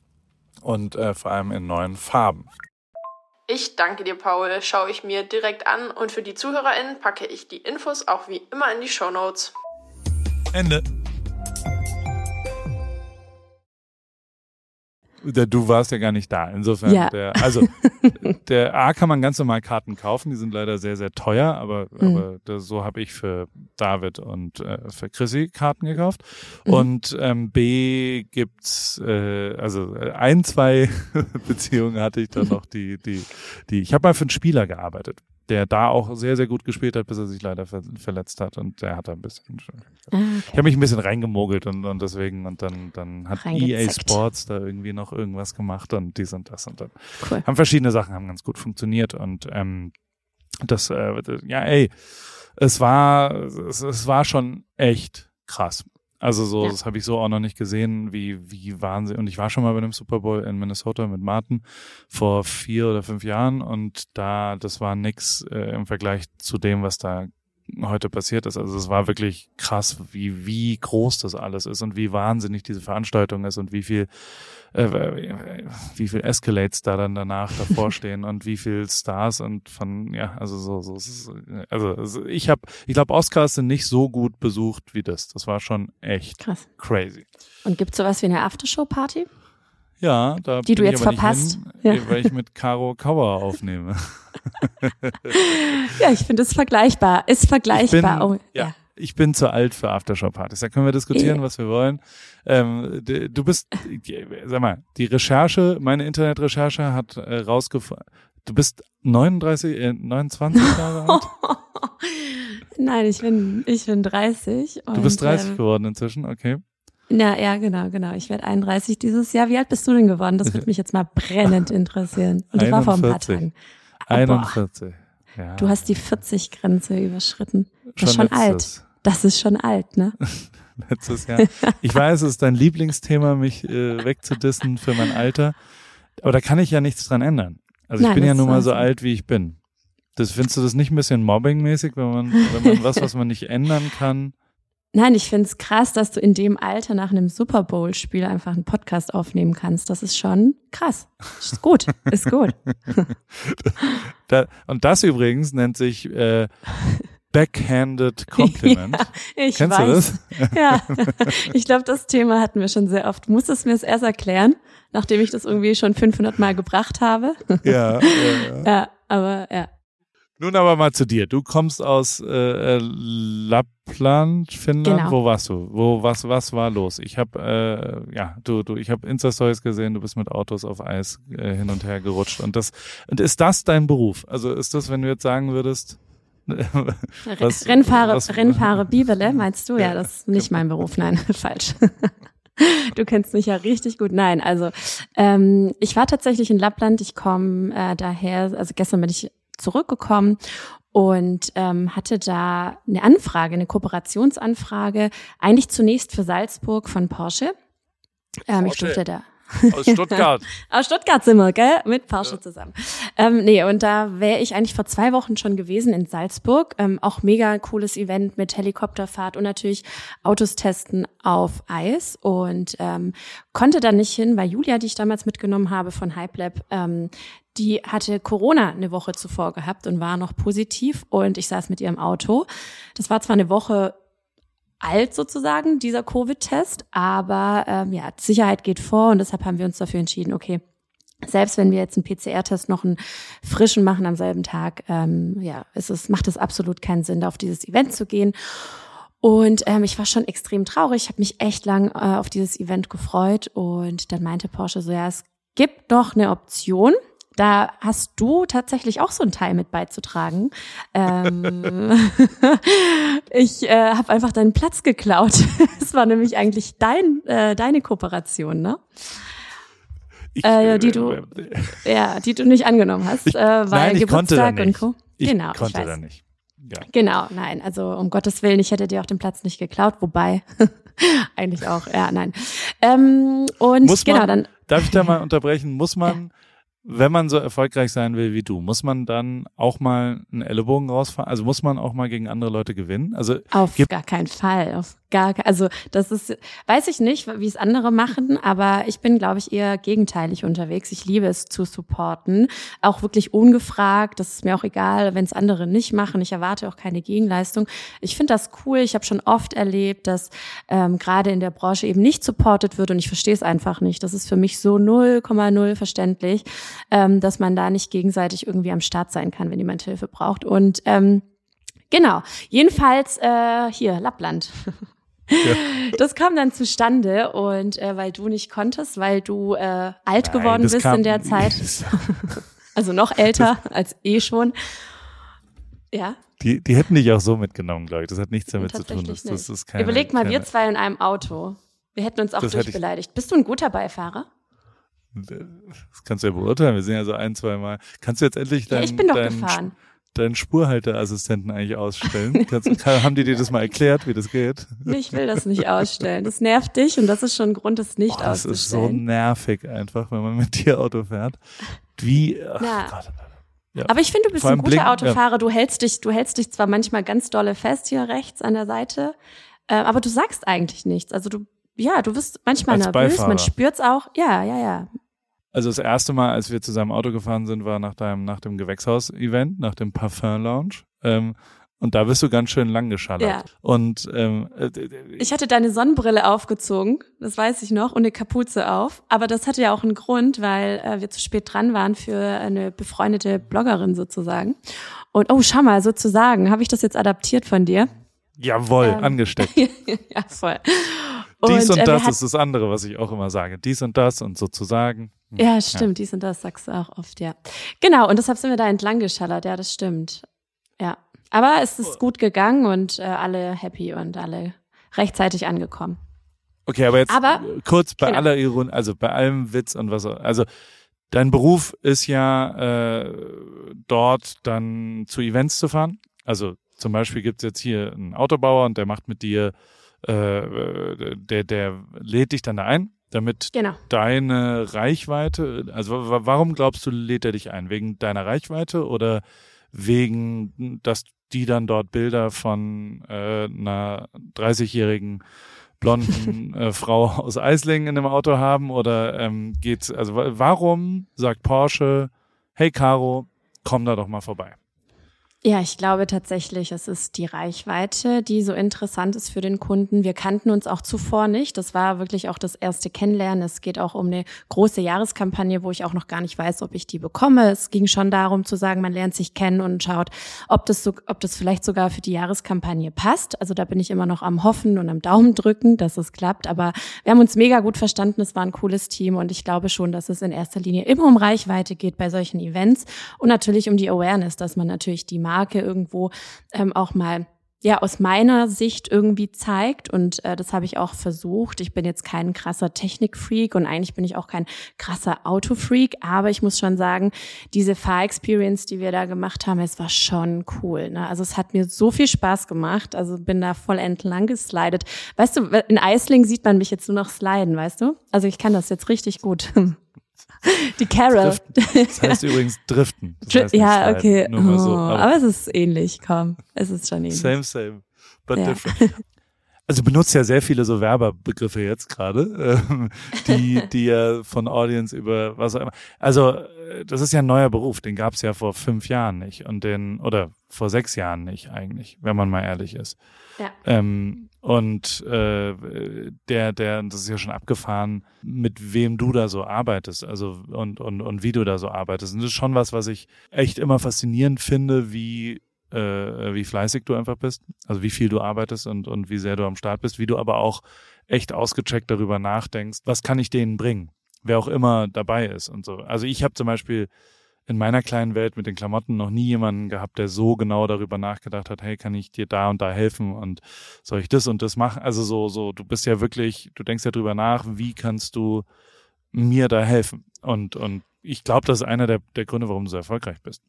und äh, vor allem in neuen Farben. Ich danke dir, Paul. Schaue ich mir direkt an und für die ZuhörerInnen packe ich die Infos auch wie immer in die Show Notes. Ende. Du warst ja gar nicht da. Insofern, Ja. der, also der A kann man ganz normal Karten kaufen, die sind leider sehr, sehr teuer, aber, Mhm. aber das, so habe ich für David und äh, für Chrissy Karten gekauft. Mhm. Und ähm, B gibt's äh, also äh, ein, zwei Beziehungen hatte ich dann noch, die, die, die. Ich habe mal für einen Spieler gearbeitet, der da auch sehr, sehr gut gespielt hat, bis er sich leider ver verletzt hat und der hat da ein bisschen. Ah, Ich habe mich ein bisschen reingemogelt und, und deswegen und dann dann hat EA. Sports da irgendwie noch irgendwas gemacht und dies und das und dann Cool. haben verschiedene Sachen haben ganz gut funktioniert und ähm, das äh, ja ey es war es, es war schon echt krass also so Ja. das habe ich so auch noch nicht gesehen wie wie Wahnsinn und ich war schon mal bei einem Super Bowl in Minnesota mit Martin vor vier oder fünf Jahren und da das war nix äh, im Vergleich zu dem was da heute passiert ist. Also es war wirklich krass, wie, wie groß das alles ist und wie wahnsinnig diese Veranstaltung ist und wie viel, äh, wie viel Escalates da dann danach davor stehen und wie viel Stars und von, ja, also so, so, ist, also ich habe, ich glaube, Oscars sind nicht so gut besucht wie das. Das war schon echt Krass. crazy. Und gibt's sowas wie eine Aftershow-Party? Ja, da Die du jetzt verpasst. hin, Ja. weil ich mit Caro Kauer aufnehme. Ja, ich finde es vergleichbar. Ist vergleichbar. Ich bin, oh, ja. Ich bin zu alt für Aftershow-Partys. Da können wir diskutieren, was wir wollen. Ähm, du bist, sag mal, die Recherche, meine Internetrecherche hat äh, rausgefunden, du bist 39, äh, 29 Jahre alt. Nein, ich bin, ich bin 30. Du bist und, 30 ähm, geworden inzwischen, okay. Na, ja, genau, genau. Ich werde 31 dieses Jahr. Wie alt bist du denn geworden? Das würde mich jetzt mal brennend interessieren. Und das war vor ein paar 41. Tagen. Ah, boah, 41. Ja, du hast die 40-Grenze überschritten. Das ist schon letztes, alt. Das ist schon alt, ne? Letztes Jahr. Ich weiß, es ist dein Lieblingsthema, mich äh, wegzudissen für mein Alter. Aber da kann ich ja nichts dran ändern. Also ich Nein, bin ja nun mal so alt, wie ich bin. Das findest du das nicht ein bisschen mobbingmäßig, wenn man, wenn man was, was man nicht ändern kann? Nein, ich find's krass, dass du in dem Alter nach einem Super Bowl-Spiel einfach einen Podcast aufnehmen kannst. Das ist schon krass. Ist gut, ist gut. Da, und das übrigens nennt sich äh, Backhanded Compliment. Ich Kennst weiß. du das? Ja, ich glaube, das Thema hatten wir schon sehr oft. Du musstest mir es erst erklären, nachdem ich das irgendwie schon 500 Mal gebracht habe. Ja, ja, ja. Ja, aber ja. Nun aber mal zu dir. Du kommst aus äh, äh, Lappland, Finnland. Genau. Wo warst du? Wo was was war los? Ich habe äh, ja du du ich habe Insta Stories gesehen. Du bist mit Autos auf Eis äh, hin und her gerutscht und das und ist das dein Beruf? Also ist das, wenn du jetzt sagen würdest? Was- Rennfahrer, was- Rennfahrer Bibele, meinst du? Ja, das ist nicht mein Beruf. Nein, falsch. Du kennst mich ja richtig gut. Nein, also ähm, ich war tatsächlich in Lappland. Ich komme äh, daher, also gestern bin ich zurückgekommen und ähm, hatte da eine Anfrage, eine Kooperationsanfrage, eigentlich zunächst für Salzburg von Porsche. Ähm, ich Porsche. durfte da aus Stuttgart. aus Stuttgart sind wir, gell? Mit Porsche zusammen. Ähm, nee, und da wäre ich eigentlich vor zwei Wochen schon gewesen in Salzburg. Ähm, auch mega cooles Event mit Helikopterfahrt und natürlich Autos testen auf Eis. Und ähm, konnte dann nicht hin, weil Julia, die ich damals mitgenommen habe von HypeLab, ähm, die hatte Corona eine Woche zuvor gehabt und war noch positiv. Und ich saß mit ihr im Auto. Das war zwar eine Woche alt sozusagen, dieser Covid-Test, aber ähm, ja, Sicherheit geht vor und deshalb haben wir uns dafür entschieden, okay, selbst wenn wir jetzt einen PCR-Test noch einen frischen machen am selben Tag, ähm, ja, ist es, macht es absolut keinen Sinn, da auf dieses Event zu gehen. Und ähm, ich war schon extrem traurig, habe mich echt lang äh, auf dieses Event gefreut und dann meinte Porsche so, ja, es gibt noch eine Option. Da hast du tatsächlich auch so einen Teil mit beizutragen. Ähm, ich äh, habe einfach deinen Platz geklaut. Es war nämlich eigentlich dein, äh, deine Kooperation, ne? Ich, Äh, die du- äh, Ja, die du nicht angenommen hast, Ich- äh, weil nein, Geburtstag und Co. ich genau, konnte ich weiß. da nicht. Ja. Genau, nein, also um Gottes Willen, ich hätte dir auch den Platz nicht geklaut, wobei eigentlich auch, ja, nein. Ähm, und Muss man- genau, dann Darf ich da mal unterbrechen? Muss man, wenn man so erfolgreich sein will wie du, muss man dann auch mal einen Ellenbogen rausfahren? Also muss man auch mal gegen andere Leute gewinnen? Also auf gar keinen Fall, auf gar, also das ist, weiß ich nicht, wie es andere machen, aber ich bin, glaube ich, eher gegenteilig unterwegs. Ich liebe es zu supporten, auch wirklich ungefragt. Das ist mir auch egal, wenn es andere nicht machen. Ich erwarte auch keine Gegenleistung. Ich finde das cool. Ich habe schon oft erlebt, dass ähm, gerade in der Branche eben nicht supportet wird und ich verstehe es einfach nicht. Das ist für mich so 0,0 verständlich, ähm, dass man da nicht gegenseitig irgendwie am Start sein kann, wenn jemand Hilfe braucht. Und ähm, Genau. Jedenfalls äh, hier Lappland. Ja. Das kam dann zustande und äh, weil du nicht konntest, weil du äh, alt Nein, geworden bist in der Zeit. also noch älter das, als eh schon. Ja. Die, die hätten dich auch so mitgenommen, glaube ich. Das hat nichts damit zu tun. Das, das ist keine, Überleg mal, keine, wir zwei in einem Auto. Wir hätten uns auch durchbeleidigt. Bist du ein guter Beifahrer? Das kannst du ja beurteilen. Wir sind ja so ein, zwei Mal. Kannst du jetzt endlich dein, ja, ich bin doch dein, gefahren deinen Spurhalteassistenten eigentlich ausstellen? Kannst, haben die dir das mal erklärt, wie das geht? Ich will das nicht ausstellen. Das nervt dich und das ist schon ein Grund, das nicht oh, auszustellen. Das ist so nervig einfach, wenn man mit dir Auto fährt. Wie, ach ja. Aber ich finde, du bist ein guter Blick, Autofahrer. Ja. Du hältst dich, du hältst dich zwar manchmal ganz dolle fest hier rechts an der Seite, äh, aber du sagst eigentlich nichts. Also du, ja, du wirst manchmal Als nervös, Beifahrer. man spürt's auch. Ja, ja, ja. Also das erste Mal, als wir zusammen Auto gefahren sind, war nach deinem, nach dem Gewächshaus-Event, nach dem Parfum-Lounge. Ähm, und da bist du ganz schön lang geschallert. Ja. Und ähm, äh, ich hatte deine Sonnenbrille aufgezogen, das weiß ich noch, und eine Kapuze auf. Aber das hatte ja auch einen Grund, weil äh, wir zu spät dran waren für eine befreundete Bloggerin sozusagen. Und oh, schau mal, sozusagen, habe ich das jetzt adaptiert von dir? Jawohl, ähm, angesteckt. ja, voll. Dies und, und äh, das ist das andere, was ich auch immer sage. Dies und das und sozusagen. Hm, ja, stimmt, ja. dies und das sagst du auch oft, ja. Genau, und deshalb sind wir da entlang geschallert, ja, das stimmt. Ja. Aber es ist gut gegangen und äh, alle happy und alle rechtzeitig angekommen. Okay, aber jetzt aber, kurz bei genau. aller Ironie, also bei allem Witz und was, also dein Beruf ist ja äh, dort dann zu Events zu fahren. Also zum Beispiel gibt's jetzt hier einen Autobauer und der macht mit dir, äh, der, der lädt dich dann da ein damit genau. deine Reichweite, also warum glaubst du, lädt er dich ein? Wegen deiner Reichweite oder wegen, dass die dann dort Bilder von äh, einer 30-jährigen blonden äh, Frau aus Eislingen in dem Auto haben oder ähm, geht's, also warum sagt Porsche, hey Caro, komm da doch mal vorbei? Ja, ich glaube tatsächlich, es ist die Reichweite, die so interessant ist für den Kunden. Wir kannten uns auch zuvor nicht. Das war wirklich auch das erste Kennenlernen. Es geht auch um eine große Jahreskampagne, wo ich auch noch gar nicht weiß, ob ich die bekomme. Es ging schon darum zu sagen, man lernt sich kennen und schaut, ob das so, ob das vielleicht sogar für die Jahreskampagne passt. Also da bin ich immer noch am Hoffen und am Daumen drücken, dass es klappt. Aber wir haben uns mega gut verstanden. Es war ein cooles Team und ich glaube schon, dass es in erster Linie immer um Reichweite geht bei solchen Events und natürlich um die Awareness, dass man natürlich die Marke irgendwo ähm, auch mal ja aus meiner Sicht irgendwie zeigt und äh, das habe ich auch versucht. Ich bin jetzt kein krasser Technikfreak und eigentlich bin ich auch kein krasser Autofreak, aber ich muss schon sagen, diese Fahr-Experience, die wir da gemacht haben, es war schon cool. Ne? Also es hat mir so viel Spaß gemacht, also bin da voll entlang geslidet. Weißt du, in Eisling sieht man mich jetzt nur noch sliden, weißt du? Also ich kann das jetzt richtig gut. Die Carol. Driften. Das heißt übrigens driften. Das heißt ja, okay. Oh, so. aber, aber, es ist ähnlich, komm. Es ist schon ähnlich. Same, same, but ja. different. Also benutzt ja sehr viele so Werberbegriffe jetzt gerade, ähm, die, die ja von Audience über was auch immer. Also äh, das ist ja ein neuer Beruf, den gab es ja vor fünf Jahren nicht und den oder vor sechs Jahren nicht eigentlich, wenn man mal ehrlich ist. Ja. Ähm, und äh, der, der, das ist ja schon abgefahren, mit wem du da so arbeitest, also und, und, und wie du da so arbeitest. Und das ist schon was, was ich echt immer faszinierend finde, wie äh, wie fleißig du einfach bist, also wie viel du arbeitest und, und wie sehr du am Start bist, wie du aber auch echt ausgecheckt darüber nachdenkst, was kann ich denen bringen, wer auch immer dabei ist und so. Also ich habe zum Beispiel in meiner kleinen Welt mit den Klamotten noch nie jemanden gehabt, der so genau darüber nachgedacht hat, hey, kann ich dir da und da helfen und soll ich das und das machen? Also so, so, du bist ja wirklich, du denkst ja drüber nach, wie kannst du mir da helfen? Und, und ich glaube, das ist einer der, der Gründe, warum du so erfolgreich bist.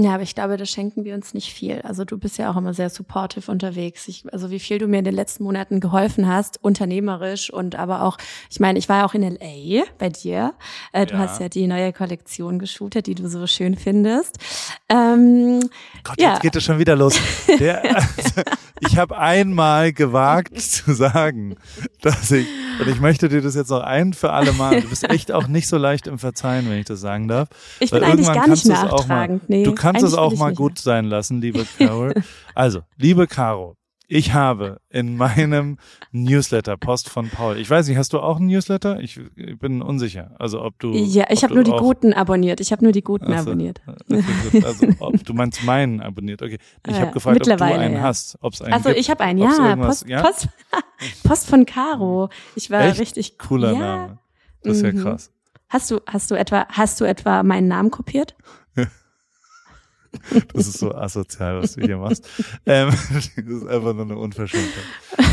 Ja, aber ich glaube, da schenken wir uns nicht viel. Also du bist ja auch immer sehr supportive unterwegs. Ich, also wie viel du mir in den letzten Monaten geholfen hast, unternehmerisch und aber auch, ich meine, ich war auch in LA bei dir. Äh, du ja. hast ja die neue Kollektion geshootet, die du so schön findest. Ähm, Gott, ja. jetzt geht es schon wieder los. Der, also, ich habe einmal gewagt zu sagen, dass ich, und ich möchte dir das jetzt noch ein für alle Mal, du bist echt auch nicht so leicht im Verzeihen, wenn ich das sagen darf. Ich bin eigentlich gar nicht nachtragend. Nee. Du kannst kannst es auch mal gut sein lassen, liebe Carol. Also, liebe Caro, ich habe in meinem Newsletter Post von Paul. Ich weiß nicht, hast du auch einen Newsletter? Ich, ich bin unsicher. Also ob du. Ja, ich habe nur die guten abonniert. Ich habe nur die guten also, abonniert. Also ob du meinst meinen abonniert. Okay. Ich habe gefragt, ob du einen ja. hast. Ob es einen Also ich habe einen, ja. Post, ja? Post, Post von Caro. Ich war Echt? richtig cooler ja. Name. Das ist ja mhm. krass. Hast du, hast du etwa, hast du etwa meinen Namen kopiert? Das ist so asozial, was du hier machst. Ähm, das ist einfach nur eine Unverschämtheit.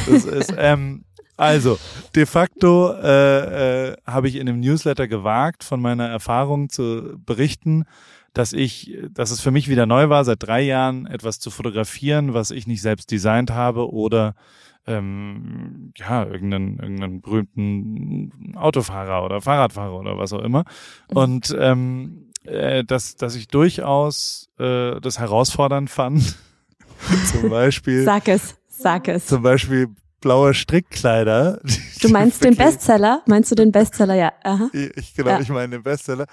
Das ist, ähm, also, de facto äh, äh, habe ich in dem Newsletter gewagt, von meiner Erfahrung zu berichten, dass ich, dass es für mich wieder neu war, seit drei Jahren etwas zu fotografieren, was ich nicht selbst designt habe oder ähm, ja, irgendeinen, irgendeinen berühmten Autofahrer oder Fahrradfahrer oder was auch immer. Mhm. Und ähm, äh, dass, dass ich durchaus äh, das herausfordernd fand. zum Beispiel. Sag es, sag es. Zum Beispiel blaue Strickkleider. Du meinst den Bestseller? Meinst du den Bestseller? Ja. Aha. Ich, genau, ja. ich meine den Bestseller.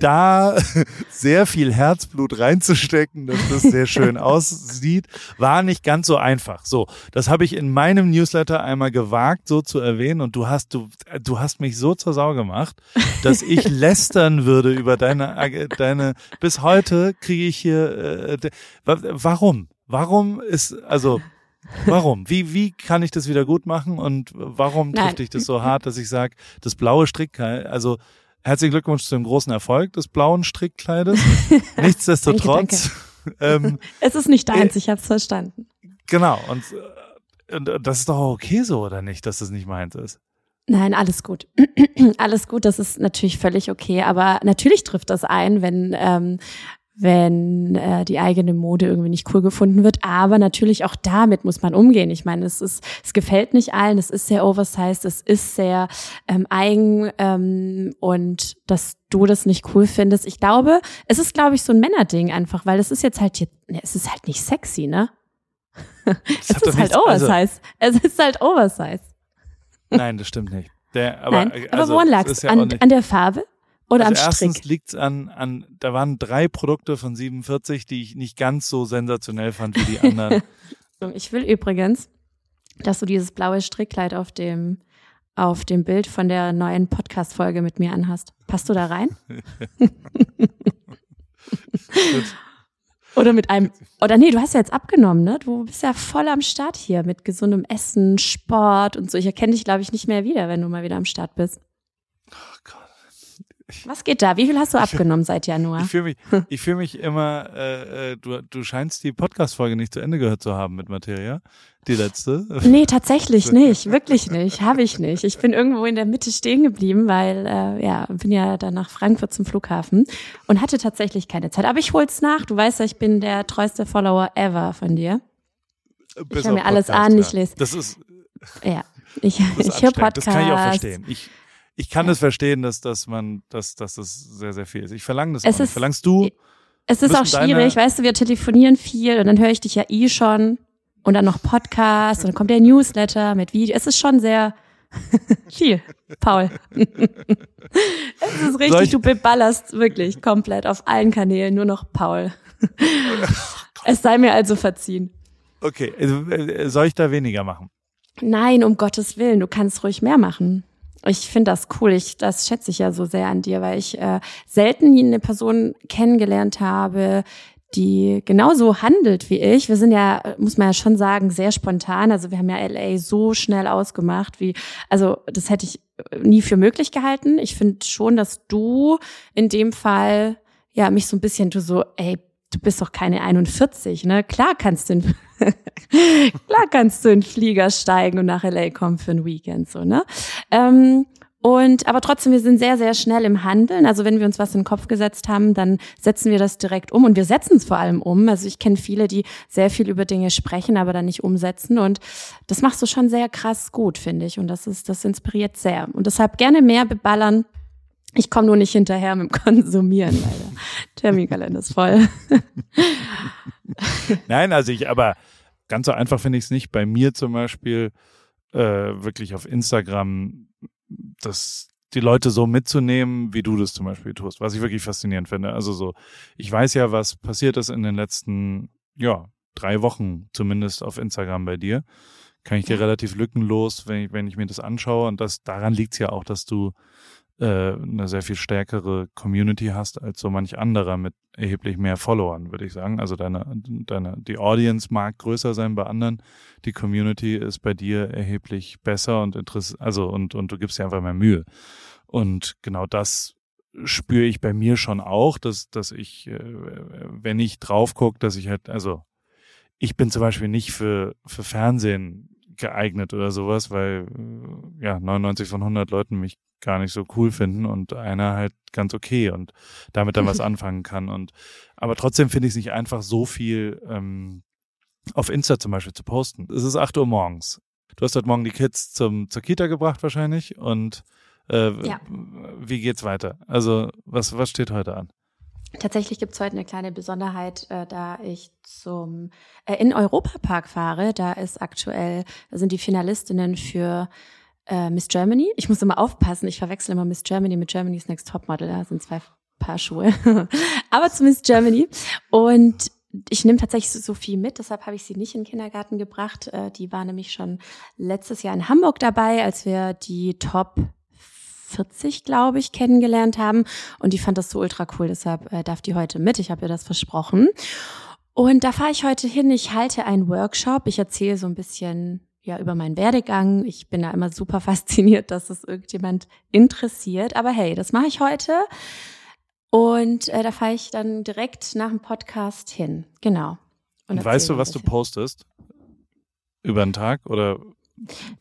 Da sehr viel Herzblut reinzustecken, dass das sehr schön aussieht, war nicht ganz so einfach. So, das habe ich in meinem Newsletter einmal gewagt, so zu erwähnen. Und du hast, du, du hast mich so zur Sau gemacht, dass ich lästern würde über deine, deine. Bis heute kriege ich hier. Äh, warum? Warum ist also Warum? Wie, wie kann ich das wieder gut machen und warum Nein. trifft dich das so hart, dass ich sage, das blaue Strickkleid, also herzlichen Glückwunsch zu dem großen Erfolg des blauen Strickkleides. Nichtsdestotrotz. danke, danke. Ähm, es ist nicht deins, äh, ich habe es verstanden. Genau, und, und das ist doch okay so, oder nicht, dass das nicht meins ist? Nein, alles gut. alles gut, das ist natürlich völlig okay. Aber natürlich trifft das ein, wenn ähm, wenn äh, die eigene Mode irgendwie nicht cool gefunden wird. Aber natürlich auch damit muss man umgehen. Ich meine, es ist, es gefällt nicht allen, es ist sehr oversized, es ist sehr ähm, eigen ähm, und dass du das nicht cool findest. Ich glaube, es ist, glaube ich, so ein Männerding einfach, weil es ist jetzt halt, hier, es ist halt nicht sexy, ne? es ist halt oversized. Also, es ist halt oversized. Nein, das stimmt nicht. Der, aber, Nein, aber also, woran lag es? Ja an, an der Farbe? Oder also am Strick? Erstens liegt's an, an, da waren drei Produkte von 47, die ich nicht ganz so sensationell fand wie die anderen. ich will übrigens, dass du dieses blaue Strickkleid auf dem, auf dem Bild von der neuen Podcast-Folge mit mir anhast. Passt du da rein? oder mit einem, oder nee, du hast ja jetzt abgenommen, ne? Du bist ja voll am Start hier mit gesundem Essen, Sport und so. Ich erkenne dich, glaube ich, nicht mehr wieder, wenn du mal wieder am Start bist. Was geht da? Wie viel hast du abgenommen seit Januar? Ich fühle mich, ich fühle mich immer, äh, äh, du, du scheinst die Podcast-Folge nicht zu Ende gehört zu haben mit Materia. Die letzte. Nee, tatsächlich nicht. Wirklich nicht. Habe ich nicht. Ich bin irgendwo in der Mitte stehen geblieben, weil, äh, ja, bin ja dann nach Frankfurt zum Flughafen und hatte tatsächlich keine Zeit. Aber ich hol's nach. Du weißt ja, ich bin der treueste Follower ever von dir. Bis ich höre mir alles an, ich lese. Das ist. Ja. Ich, ich höre Podcast. Das kann ich auch verstehen. Ich, ich kann es verstehen, dass, dass man, dass, dass das sehr, sehr viel ist. Ich verlange das es auch. Ist, Verlangst du? Es ist auch schwierig, weißt du, wir telefonieren viel und dann höre ich dich ja eh schon und dann noch Podcast und dann kommt der Newsletter mit Video. Es ist schon sehr viel, Paul. es ist richtig, du beballerst wirklich komplett auf allen Kanälen nur noch Paul. es sei mir also verziehen. Okay, also, äh, soll ich da weniger machen? Nein, um Gottes Willen, du kannst ruhig mehr machen ich finde das cool. Ich, das schätze ich ja so sehr an dir, weil ich äh, selten eine Person kennengelernt habe, die genauso handelt wie ich. Wir sind ja, muss man ja schon sagen, sehr spontan. Also wir haben ja LA so schnell ausgemacht, wie, also das hätte ich nie für möglich gehalten. Ich finde schon, dass du in dem Fall ja mich so ein bisschen du so, ey, du bist doch keine 41, ne? Klar kannst du in, klar kannst du in Flieger steigen und nach LA kommen für ein Weekend, so, ne? Ähm, Und aber trotzdem, wir sind sehr, sehr schnell im Handeln. Also wenn wir uns was in den Kopf gesetzt haben, dann setzen wir das direkt um und wir setzen es vor allem um. Also ich kenne viele, die sehr viel über Dinge sprechen, aber dann nicht umsetzen. Und das machst du schon sehr krass gut, finde ich. Und das ist, das inspiriert sehr. Und deshalb gerne mehr beballern. Ich komme nur nicht hinterher mit dem Konsumieren, leider. Terminkalender ist voll. Nein, also ich, aber ganz so einfach finde ich es nicht. Bei mir zum Beispiel äh, wirklich auf Instagram das die Leute so mitzunehmen, wie du das zum Beispiel tust, was ich wirklich faszinierend finde. Also so, ich weiß ja, was passiert ist in den letzten, ja, drei Wochen zumindest auf Instagram bei dir. Kann ich dir relativ lückenlos, wenn ich, wenn ich mir das anschaue. Und das daran liegt es ja auch, dass du äh, eine sehr viel stärkere Community hast als so manch anderer mit erheblich mehr Followern, würde ich sagen. Also deine, deine, die Audience mag größer sein bei anderen. Die Community ist bei dir erheblich besser und interessant, also und, und du gibst dir einfach mehr Mühe. Und genau das spüre ich bei mir schon auch, dass, dass ich, äh, wenn ich drauf gucke, dass ich halt, also ich bin zum Beispiel nicht für, für Fernsehen geeignet oder sowas, weil ja 99 von 100 Leuten mich gar nicht so cool finden und einer halt ganz okay und damit dann was anfangen kann. Und aber trotzdem finde ich es nicht einfach so viel ähm, auf Insta zum Beispiel zu posten. Es ist 8 Uhr morgens. Du hast heute Morgen die Kids zum zur Kita gebracht wahrscheinlich und äh, ja. wie geht's weiter? Also was was steht heute an? Tatsächlich gibt es heute eine kleine Besonderheit, äh, da ich zum äh, in Europapark fahre. Da ist aktuell, da sind die Finalistinnen für äh, Miss Germany. Ich muss immer aufpassen, ich verwechsel immer Miss Germany mit Germany's Next Topmodel. Da sind zwei Paar Schuhe. Aber zu Miss Germany. Und ich nehme tatsächlich Sophie mit, deshalb habe ich sie nicht in den Kindergarten gebracht. Äh, die war nämlich schon letztes Jahr in Hamburg dabei, als wir die Top 40, glaube ich, kennengelernt haben. Und die fand das so ultra cool, deshalb äh, darf die heute mit. Ich habe ihr das versprochen. Und da fahre ich heute hin. Ich halte einen Workshop. Ich erzähle so ein bisschen ja über meinen Werdegang. Ich bin da immer super fasziniert, dass es irgendjemand interessiert. Aber hey, das mache ich heute. Und äh, da fahre ich dann direkt nach dem Podcast hin. Genau. Und, Und weißt du, was du postest? Über den Tag oder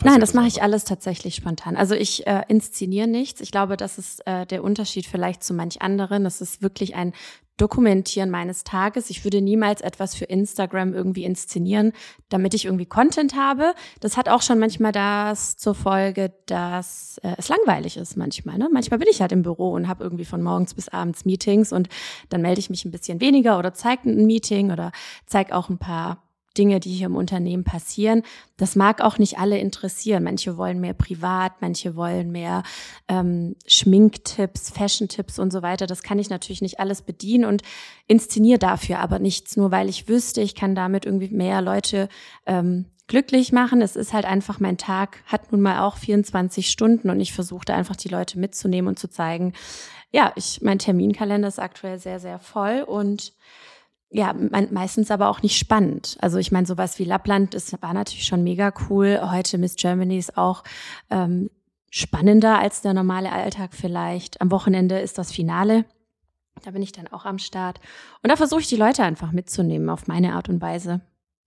Nein, das mache ich alles tatsächlich spontan. Also ich äh, inszeniere nichts. Ich glaube, das ist äh, der Unterschied vielleicht zu manch anderen. Das ist wirklich ein Dokumentieren meines Tages. Ich würde niemals etwas für Instagram irgendwie inszenieren, damit ich irgendwie Content habe. Das hat auch schon manchmal das zur Folge, dass äh, es langweilig ist manchmal. Ne? Manchmal bin ich halt im Büro und habe irgendwie von morgens bis abends Meetings und dann melde ich mich ein bisschen weniger oder zeige ein Meeting oder zeige auch ein paar Dinge, die hier im Unternehmen passieren. Das mag auch nicht alle interessieren. Manche wollen mehr privat, manche wollen mehr ähm, Schminktipps, Fashion-Tipps und so weiter. Das kann ich natürlich nicht alles bedienen und inszeniere dafür aber nichts, nur weil ich wüsste, ich kann damit irgendwie mehr Leute ähm, glücklich machen. Es ist halt einfach, mein Tag hat nun mal auch 24 Stunden und ich versuchte einfach die Leute mitzunehmen und zu zeigen, ja, ich, mein Terminkalender ist aktuell sehr, sehr voll und ja, meistens aber auch nicht spannend. Also ich meine, sowas wie Lappland, das war natürlich schon mega cool. Heute Miss Germany ist auch ähm, spannender als der normale Alltag vielleicht. Am Wochenende ist das Finale. Da bin ich dann auch am Start. Und da versuche ich die Leute einfach mitzunehmen auf meine Art und Weise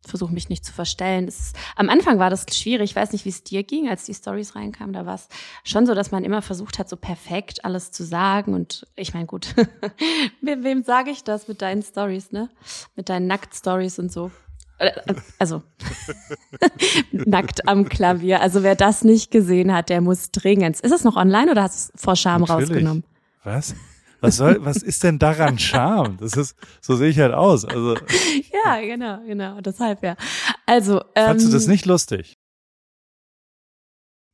versuche mich nicht zu verstellen. Ist, am Anfang war das schwierig. Ich weiß nicht, wie es dir ging, als die Stories reinkamen. Da war es schon so, dass man immer versucht hat, so perfekt alles zu sagen. Und ich meine, gut, wem, wem sage ich das mit deinen Stories, ne? Mit deinen Nackt-Stories und so. Also nackt am Klavier. Also wer das nicht gesehen hat, der muss dringend. Ist es noch online oder hast du es vor Scham Natürlich. rausgenommen? Was? Was soll, was ist denn daran Charme? Das ist, so sehe ich halt aus. Also. Ja, genau, genau. Deshalb ja. Also. Ähm, Fandst du das nicht lustig?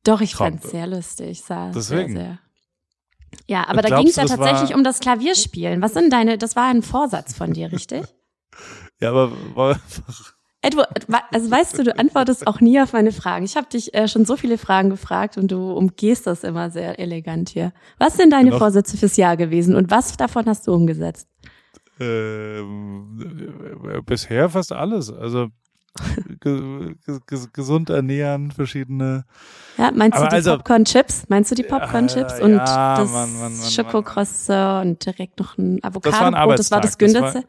Doch, ich fand es sehr lustig. Sah Deswegen. Sehr, sehr. Ja, aber da ging es ja tatsächlich um das Klavierspielen. Was sind deine, das war ein Vorsatz von dir, richtig? ja, aber Edward, also weißt du, du antwortest auch nie auf meine Fragen. Ich habe dich äh, schon so viele Fragen gefragt und du umgehst das immer sehr elegant hier. Was sind deine Noch? Vorsätze fürs Jahr gewesen und was davon hast du umgesetzt? Ähm, bisher fast alles. Also ge ge gesund ernähren, verschiedene. Ja, meinst du die also, Popcorn-Chips? Meinst du die Popcorn-Chips? Äh, und ja, das Schokocroissant und direkt noch ein Avocado-Brot? Das, das war das günstigste?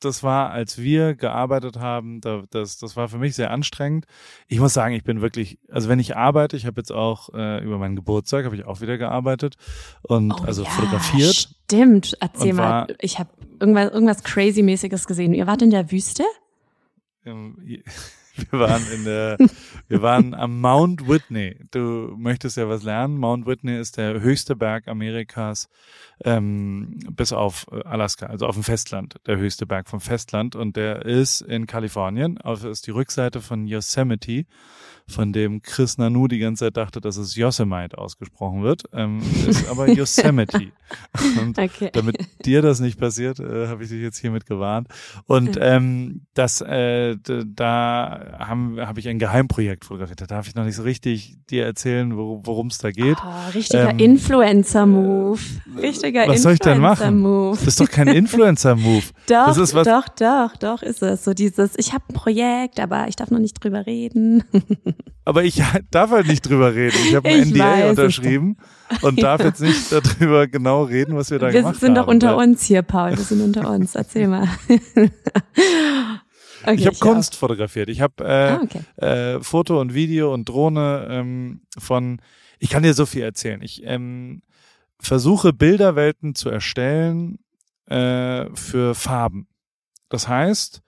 Das war, als wir gearbeitet haben, da, das, das war für mich sehr anstrengend. Ich muss sagen, ich bin wirklich, also wenn ich arbeite, ich habe jetzt auch äh, über meinen Geburtstag, habe ich auch wieder gearbeitet und Oh also ja, fotografiert. Stimmt, erzähl mal. war- Ich habe irgendwas, irgendwas crazy-mäßiges gesehen. Ihr wart in der Wüste? Ähm, Wir waren in der, wir waren am Mount Whitney. Du möchtest ja was lernen. Mount Whitney ist der höchste Berg Amerikas, ähm, bis auf äh, Alaska, also auf dem Festland, der höchste Berg vom Festland. Und der ist in Kalifornien. Also ist die Rückseite von Yosemite, von dem Chris Nanu die ganze Zeit dachte, dass es Yosemite ausgesprochen wird. Ähm, ist aber Yosemite. Und Okay. damit dir das nicht passiert, äh, habe ich dich jetzt hiermit gewarnt. Und ähm, das, äh, da habe ich ein Geheimprojekt fotografiert. Da darf ich noch nicht so richtig dir erzählen, worum es da geht. Oh, richtiger Ähm, Influencer-Move. Richtiger was soll ich denn machen? Influencer-Move. Das ist doch kein Influencer-Move. Doch, Das ist was- doch, doch, doch ist es. So dieses, ich habe ein Projekt, aber ich darf noch nicht drüber reden. Aber ich darf halt nicht drüber reden. Ich habe ein NDA weiß unterschrieben und darf jetzt nicht darüber genau reden, was wir da Wir gemacht sind haben. doch unter Weil uns hier, Paul. Wir sind unter uns. Erzähl mal. okay, Ich habe. Kunst fotografiert. Ich habe äh, Ah, okay. äh, Foto und Video und Drohne ähm, von, ich kann dir so viel erzählen. Ich ähm, versuche Bilderwelten zu erstellen äh, für Farben. Das heißt,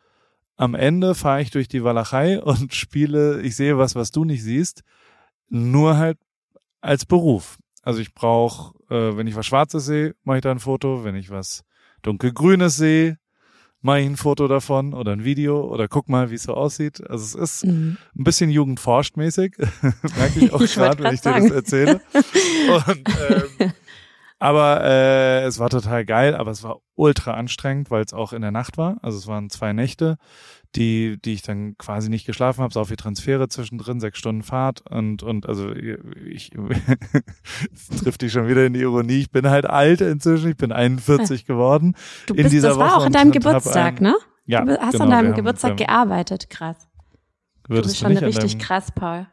am Ende fahre ich durch die Walachei und spiele, ich sehe was, was du nicht siehst, nur halt als Beruf. Also ich brauche, äh, wenn ich was Schwarzes sehe, mache ich da ein Foto. Wenn ich was dunkelgrünes sehe, mache ich ein Foto davon oder ein Video oder guck mal, wie es so aussieht. Also es ist Mhm. ein bisschen jugendforschtmäßig, merke ich auch gerade, wenn ich dir das erzähle. Und, ähm, aber äh, es war total geil, aber es war ultra anstrengend, weil es auch in der Nacht war. Also es waren zwei Nächte, die, die ich dann quasi nicht geschlafen habe, so viel Transfere zwischendrin, sechs Stunden Fahrt und und also ich trifft dich schon wieder in die Ironie. Ich bin halt alt inzwischen, ich bin 41 geworden. Du in bist, dieser das war Woche auch an deinem Geburtstag, ein- ne? Ja, du hast genau, an deinem Geburtstag haben- gearbeitet, krass. Du Würdest bist du, schon nicht an richtig deinem, krass, Paul.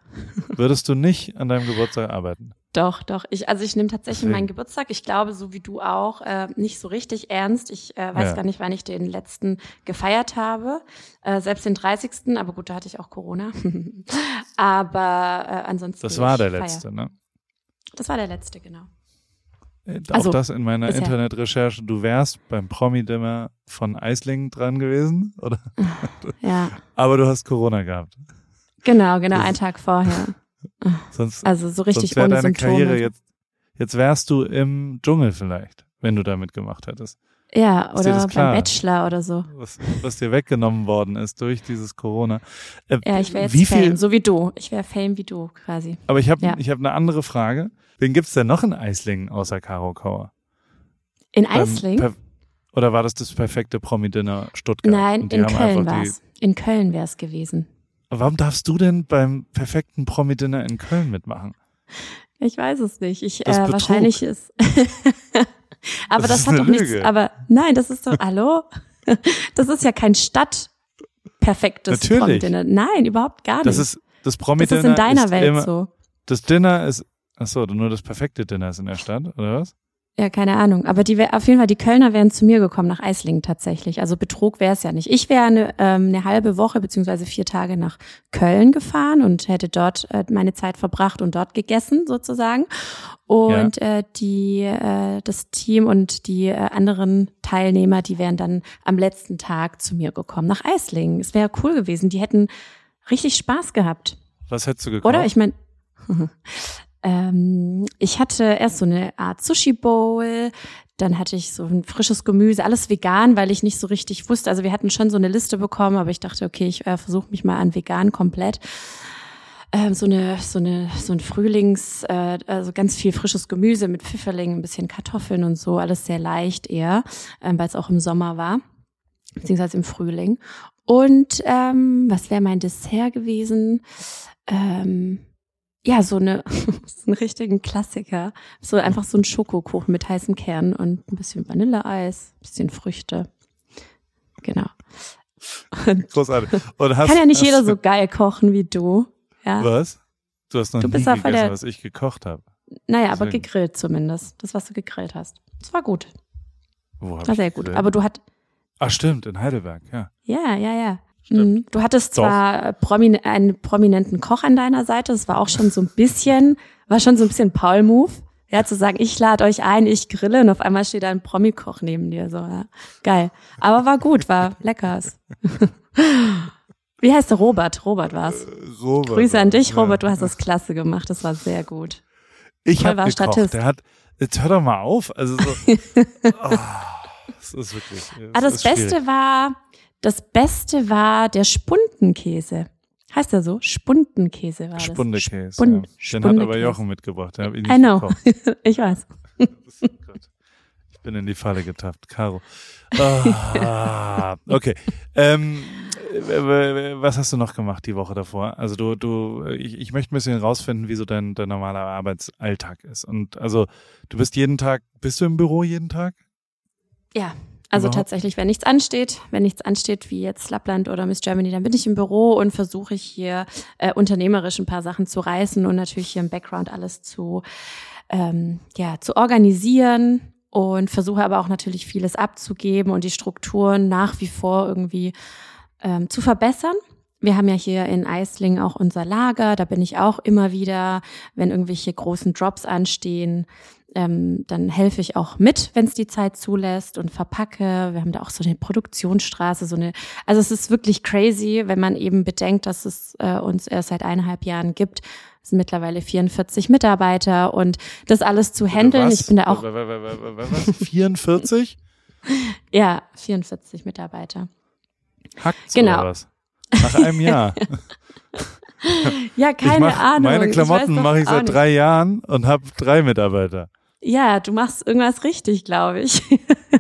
würdest du nicht an deinem Geburtstag arbeiten? Doch, doch. Ich, also ich nehme tatsächlich meinen Geburtstag, ich glaube, so wie du auch, äh, nicht so richtig ernst. Ich äh, weiß Ja. gar nicht, wann ich den letzten gefeiert habe. Äh, selbst den 30. Aber gut, da hatte ich auch Corona. aber äh, ansonsten. Das war der feiern. letzte, ne? Das war der letzte, genau. Äh, Also, auch das in meiner bisher. Internetrecherche. Du wärst beim Promi-Dimmer von Eislingen dran gewesen, oder? Ja, Aber du hast Corona gehabt. genau, genau, Das- einen Tag vorher. Sonst, Also so richtig sonst wäre deine Symptome. Karriere jetzt, jetzt wärst du im Dschungel vielleicht, wenn du da mitgemacht hättest. ja, oder beim? Bachelor oder so. Was, was dir weggenommen worden ist durch dieses Corona. Äh, Ja, ich wäre jetzt wie Fame, viel, so wie du. Ich wäre Fame wie du, quasi. aber ich habe Ja. ich hab eine andere Frage. Wen gibt's denn noch in Eislingen außer Caro Kauer? In Beim Eisling? Per- Oder war das das perfekte Promi-Dinner Stuttgart? Nein, die in Köln die- war's. In Köln wär's gewesen. Warum darfst du denn beim perfekten Promi-Dinner in Köln mitmachen? Ich weiß es nicht. Ich Das äh, wahrscheinlich ist. aber Das das, hat doch nichts. Lüge. Aber nein, das ist doch. hallo? Das ist ja kein stadtperfektes Natürlich. Promi-Dinner. Nein, überhaupt gar nicht. Das ist das das Promi-Dinner ist in deiner ist Welt immer, so. Das Dinner ist, ach so, nur das perfekte Dinner ist in der Stadt, oder was? Ja, keine Ahnung. Aber die auf jeden Fall, die Kölner wären zu mir gekommen nach Eislingen tatsächlich. Also Betrug wäre es ja nicht. Ich wäre eine, ähm, eine halbe Woche beziehungsweise vier Tage nach Köln gefahren und hätte dort äh, meine Zeit verbracht und dort gegessen sozusagen. Und äh, die, äh, das Team und die äh, anderen Teilnehmer, die wären dann am letzten Tag zu mir gekommen nach Eislingen. Es wäre cool gewesen. Die hätten richtig Spaß gehabt. Was hättest du gekauft? Oder? Ich meine, ähm, ich hatte erst so eine Art Sushi Bowl, dann hatte ich so ein frisches Gemüse, alles vegan, weil ich nicht so richtig wusste. Also wir hatten schon so eine Liste bekommen, aber ich dachte, okay, ich äh, versuche mich mal an vegan komplett. Ähm, so eine, so eine, so ein Frühlings, äh, also ganz viel frisches Gemüse mit Pfifferlingen, ein bisschen Kartoffeln und so, alles sehr leicht eher, ähm, weil es auch im Sommer war, beziehungsweise im Frühling. Und ähm, was wäre mein Dessert gewesen? Ähm, ja, so eine, so einen richtigen Klassiker. So einfach so ein Schokokuchen mit heißem Kern und ein bisschen Vanilleeis, ein bisschen Früchte. Genau. Und Großartig. Und hast, kann ja nicht hast, jeder so geil kochen wie du. Ja. Was? Du hast noch Du nie bist gegessen, der- was ich gekocht habe. Naja, aber Deswegen. gegrillt zumindest. Das, was du gegrillt hast. Das war gut. Wo War sehr gut. gegrillt? Aber du hat, Ach stimmt, in Heidelberg, ja. Ja, ja, ja. Mhm. Du hattest zwar promin einen prominenten Koch an deiner Seite, das war auch schon so ein bisschen, war schon so ein bisschen Paul-Move. Ja, zu sagen, ich lade euch ein, ich grille und auf einmal steht da ein Promi-Koch neben dir. So, ja. Geil. Aber war gut, war lecker. Wie heißt der Robert? Robert war's. Äh, Robert. Grüße an dich, Robert. Du hast das klasse gemacht. Das war sehr gut. Ich habe gekocht. Statist. Der hat, jetzt hör doch mal auf. Also so, oh, das ist wirklich. Das, ah, das Beste war, das Beste war der Spundenkäse. Heißt er so? Spundenkäse war das. Spundekäse. Spund, ja. Den hat aber Jochen mitgebracht. Der ihn nicht I know. ich weiß. ich bin in die Falle getappt. Caro. Ah, okay. Ähm, was hast du noch gemacht die Woche davor? Also du, du, ich, ich möchte ein bisschen rausfinden, wie so dein, dein normaler Arbeitsalltag ist. Und also du bist jeden Tag, bist du im Büro jeden Tag? Ja, also Überhaupt? tatsächlich, wenn nichts ansteht, wenn nichts ansteht, wie jetzt Lappland oder Miss Germany, dann bin ich im Büro und versuche hier äh, unternehmerisch ein paar Sachen zu reißen und natürlich hier im Background alles zu, ähm, ja, zu organisieren und versuche aber auch natürlich vieles abzugeben und die Strukturen nach wie vor irgendwie ähm, zu verbessern. Wir haben ja hier in Eisling auch unser Lager, da bin ich auch immer wieder, wenn irgendwelche großen Drops anstehen, ähm, dann helfe ich auch mit, wenn es die Zeit zulässt und verpacke. Wir haben da auch so eine Produktionsstraße, so eine, also es ist wirklich crazy, wenn man eben bedenkt, dass es äh, uns erst seit eineinhalb Jahren gibt. Es sind mittlerweile 44 Mitarbeiter und das alles zu handeln. Ich bin da auch. Was? 44? ja, 44 Mitarbeiter. Hackt's genau. oder was? Nach einem Jahr. ja, keine mach, Ahnung. Meine Klamotten mache ich seit drei Jahren und habe drei Mitarbeiter. Ja, du machst irgendwas richtig, glaube ich.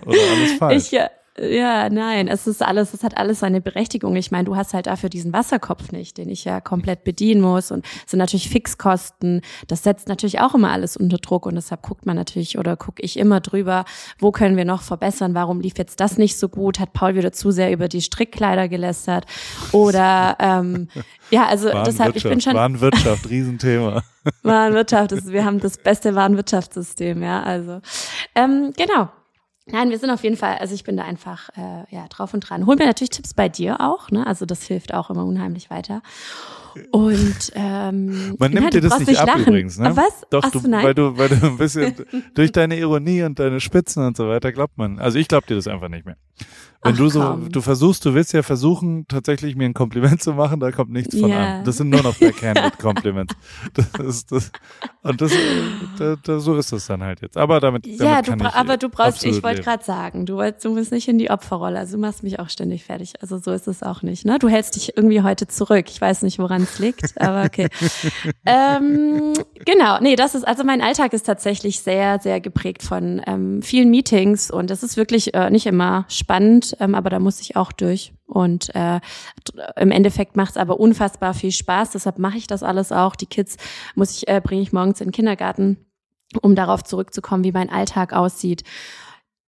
Oder alles falsch. Ich, ja, nein, es ist alles, es hat alles seine Berechtigung. Ich meine, du hast halt dafür diesen Wasserkopf nicht, den ich ja komplett bedienen muss und es sind natürlich Fixkosten. Das setzt natürlich auch immer alles unter Druck und deshalb guckt man natürlich oder gucke ich immer drüber, wo können wir noch verbessern? Warum lief jetzt das nicht so gut? Hat Paul wieder zu sehr über die Strickkleider gelästert? Oder ähm, ja, also deshalb ich bin schon Warenwirtschaft, Riesenthema. Warenwirtschaft, ist, wir haben das beste Warenwirtschaftssystem, ja, also ähm, genau. Nein, wir sind auf jeden Fall, also ich bin da einfach äh, ja drauf und dran. Hol mir natürlich Tipps bei dir auch, ne? Also das hilft auch immer unheimlich weiter. Und ähm, man nimmt ja, dir das nicht ab lachen. übrigens, ne? was? Doch, du, weil du, weil du ein bisschen durch deine Ironie und deine Spitzen und so weiter glaubt man. Also ich glaube dir das einfach nicht mehr. Wenn Ach, du so, komm. du versuchst, du willst ja versuchen, tatsächlich mir ein Kompliment zu machen, da kommt nichts von yeah. an. Das sind nur noch backhanded Compliments. Das ist, das, und das, da, da, so ist das dann halt jetzt. Aber damit, damit ja, du, ich aber du brauchst, ich wollte gerade sagen, du, du musst nicht in die Opferrolle. Also du machst mich auch ständig fertig. Also so ist es auch nicht. Ne? Du hältst dich irgendwie heute zurück. Ich weiß nicht, woran es liegt, aber okay. ähm, genau, nee, das ist, also mein Alltag ist tatsächlich sehr, sehr geprägt von ähm, vielen Meetings und es ist wirklich äh, nicht immer spannend ähm, aber da muss ich auch durch. Und äh, im Endeffekt macht es aber unfassbar viel Spaß. Deshalb mache ich das alles auch. Die Kids muss ich, äh, bringe ich morgens in den Kindergarten, um darauf zurückzukommen, wie mein Alltag aussieht.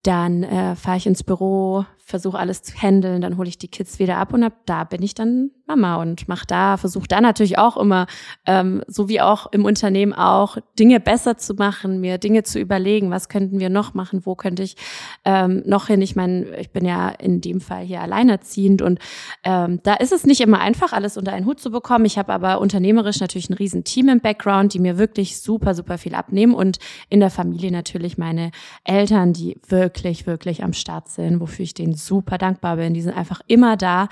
Dann äh, fahre ich ins Büro, versuche alles zu handeln, dann hole ich die Kids wieder ab und ab da bin ich dann Mama und mache da, versuche da natürlich auch immer, ähm, so wie auch im Unternehmen auch, Dinge besser zu machen, mir Dinge zu überlegen, was könnten wir noch machen, wo könnte ich ähm, noch hin. Ich meine, ich bin ja in dem Fall hier alleinerziehend und ähm, da ist es nicht immer einfach, alles unter einen Hut zu bekommen. Ich habe aber unternehmerisch natürlich ein riesen Team im Background, die mir wirklich super, super viel abnehmen und in der Familie natürlich meine Eltern, die wirklich, wirklich am Start sind, wofür ich denen super dankbar bin. Die sind einfach immer da.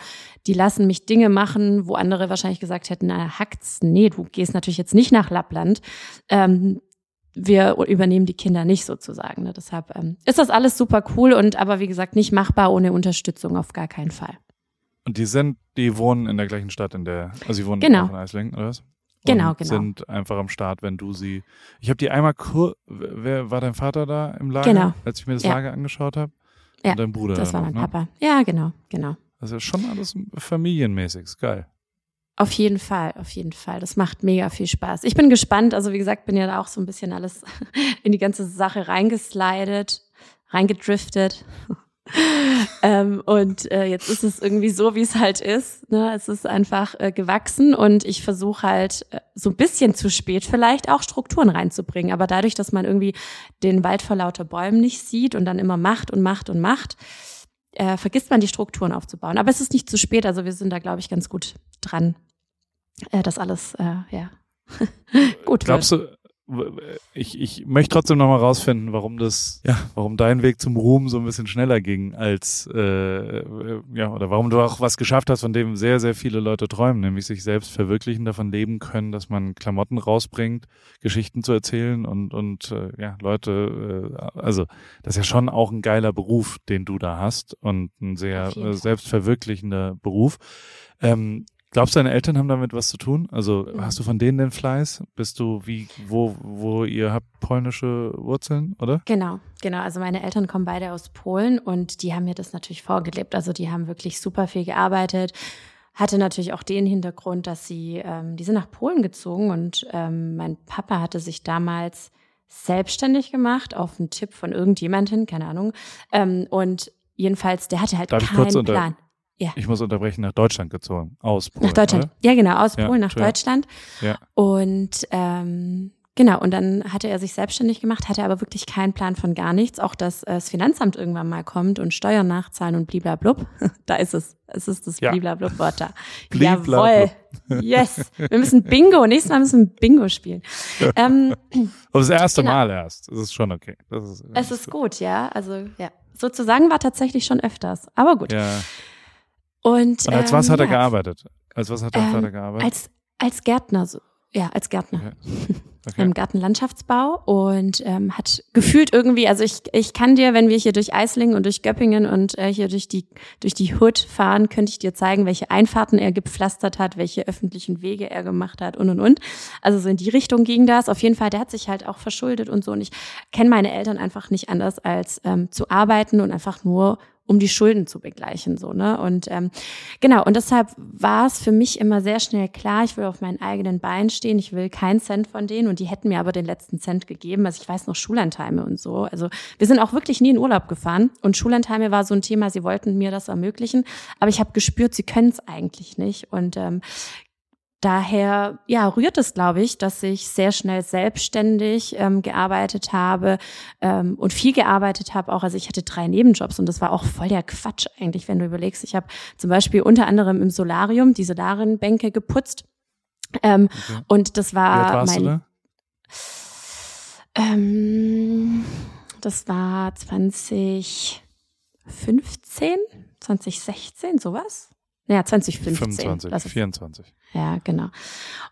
Die lassen mich Dinge machen, wo andere wahrscheinlich gesagt hätten, na, hackt's. Nee, du gehst natürlich jetzt nicht nach Lappland. Ähm, wir übernehmen die Kinder nicht sozusagen. Ne? Deshalb ähm, ist das alles super cool und aber wie gesagt nicht machbar ohne Unterstützung auf gar keinen Fall. Und die sind, die wohnen in der gleichen Stadt, in der, also sie wohnen genau. in Eislingen, oder was? Genau, und genau. sind einfach am Start, wenn du sie. Ich habe die einmal kur wer war dein Vater da im Lager, genau. als ich mir das ja. Lager angeschaut habe? Ja, und dein Bruder. Das war mein ne? Papa. Ja, genau, genau. Also schon alles familienmäßig, ist geil. Auf jeden Fall, auf jeden Fall. Das macht mega viel Spaß. Ich bin gespannt. Also wie gesagt, bin ja da auch so ein bisschen alles in die ganze Sache reingeslidet, reingedriftet. ähm, und äh, jetzt ist es irgendwie so, wie es halt ist. Ne? Es ist einfach äh, gewachsen und ich versuche halt äh, so ein bisschen zu spät vielleicht auch Strukturen reinzubringen. Aber dadurch, dass man irgendwie den Wald vor lauter Bäumen nicht sieht und dann immer macht und macht und macht, äh, vergisst man die Strukturen aufzubauen. Aber es ist nicht zu spät, also wir sind da, glaube ich, ganz gut dran, äh, das alles, äh, ja, gut Glaubst wird. du, ich, ich möchte trotzdem nochmal rausfinden, warum das, ja, warum dein Weg zum Ruhm so ein bisschen schneller ging als, äh, ja, oder warum du auch was geschafft hast, von dem sehr, sehr viele Leute träumen, nämlich sich selbst verwirklichen, davon leben können, dass man Klamotten rausbringt, Geschichten zu erzählen und, und äh, ja, Leute, äh, also das ist ja schon auch ein geiler Beruf, den du da hast und ein sehr äh, selbstverwirklichender Beruf. Ähm, Glaubst du, deine Eltern haben damit was zu tun? Also mhm. hast du von denen den Fleiß? Bist du wie, wo, wo ihr habt polnische Wurzeln, oder? Genau, genau. Also meine Eltern kommen beide aus Polen und die haben mir das natürlich vorgelebt. Also die haben wirklich super viel gearbeitet. Hatte natürlich auch den Hintergrund, dass sie, ähm, die sind nach Polen gezogen und ähm, mein Papa hatte sich damals selbstständig gemacht auf einen Tipp von irgendjemandem, keine Ahnung. Ähm, und jedenfalls, der hatte halt Darf keinen Plan. Ja. Ich muss unterbrechen, nach Deutschland gezogen. Aus Polen. Nach Deutschland. Oder? Ja, genau, aus Polen ja, nach Deutschland. Ja. Und ähm, genau, und dann hatte er sich selbstständig gemacht, hatte aber wirklich keinen Plan von gar nichts. Auch dass äh, das Finanzamt irgendwann mal kommt und Steuern nachzahlen und bliblablub. da ist es. Es ist das ja. bliblablub-Wort da. Jawohl. Yes. Wir müssen Bingo. Nächstes Mal müssen wir Bingo spielen. ähm, das erste genau. Mal erst. Das ist schon okay. Ist, es ist gut, ja. Also, ja. Sozusagen war tatsächlich schon öfters. Aber gut. Ja. Und, Und als ähm, was hat er ja, gearbeitet? Als was hat dein ähm, Vater gearbeitet? Als, als Gärtner, so. ja, als Gärtner. Okay. Okay. Im Gartenlandschaftsbau und ähm, hat gefühlt irgendwie, also ich, ich kann dir, wenn wir hier durch Eislingen und durch Göppingen und äh, hier durch die, durch die Hood fahren, könnte ich dir zeigen, welche Einfahrten er gepflastert hat, welche öffentlichen Wege er gemacht hat und und und. Also so in die Richtung ging das. Auf jeden Fall, der hat sich halt auch verschuldet und so. Und ich kenne meine Eltern einfach nicht anders als ähm, zu arbeiten und einfach nur um die Schulden zu begleichen, so, ne? Und ähm, genau, und deshalb war es für mich immer sehr schnell klar, ich will auf meinen eigenen Beinen stehen, ich will keinen Cent von denen und die hätten mir aber den letzten Cent gegeben. Also ich weiß noch Schullandheime und so. Also wir sind auch wirklich nie in Urlaub gefahren und Schullandheime war so ein Thema, sie wollten mir das ermöglichen, aber ich habe gespürt, sie können es eigentlich nicht. Und ähm, daher ja rührt es, glaube ich, dass ich sehr schnell selbstständig ähm, gearbeitet habe ähm, und viel gearbeitet habe. Auch also ich hatte drei Nebenjobs und das war auch voll der Quatsch eigentlich, wenn du überlegst. Ich habe zum Beispiel unter anderem im Solarium die Solarenbänke geputzt ähm, okay. und das war mein. Ähm, das war 2015, 2016, sowas. Ja, 2015. 25, 24. Ja, genau.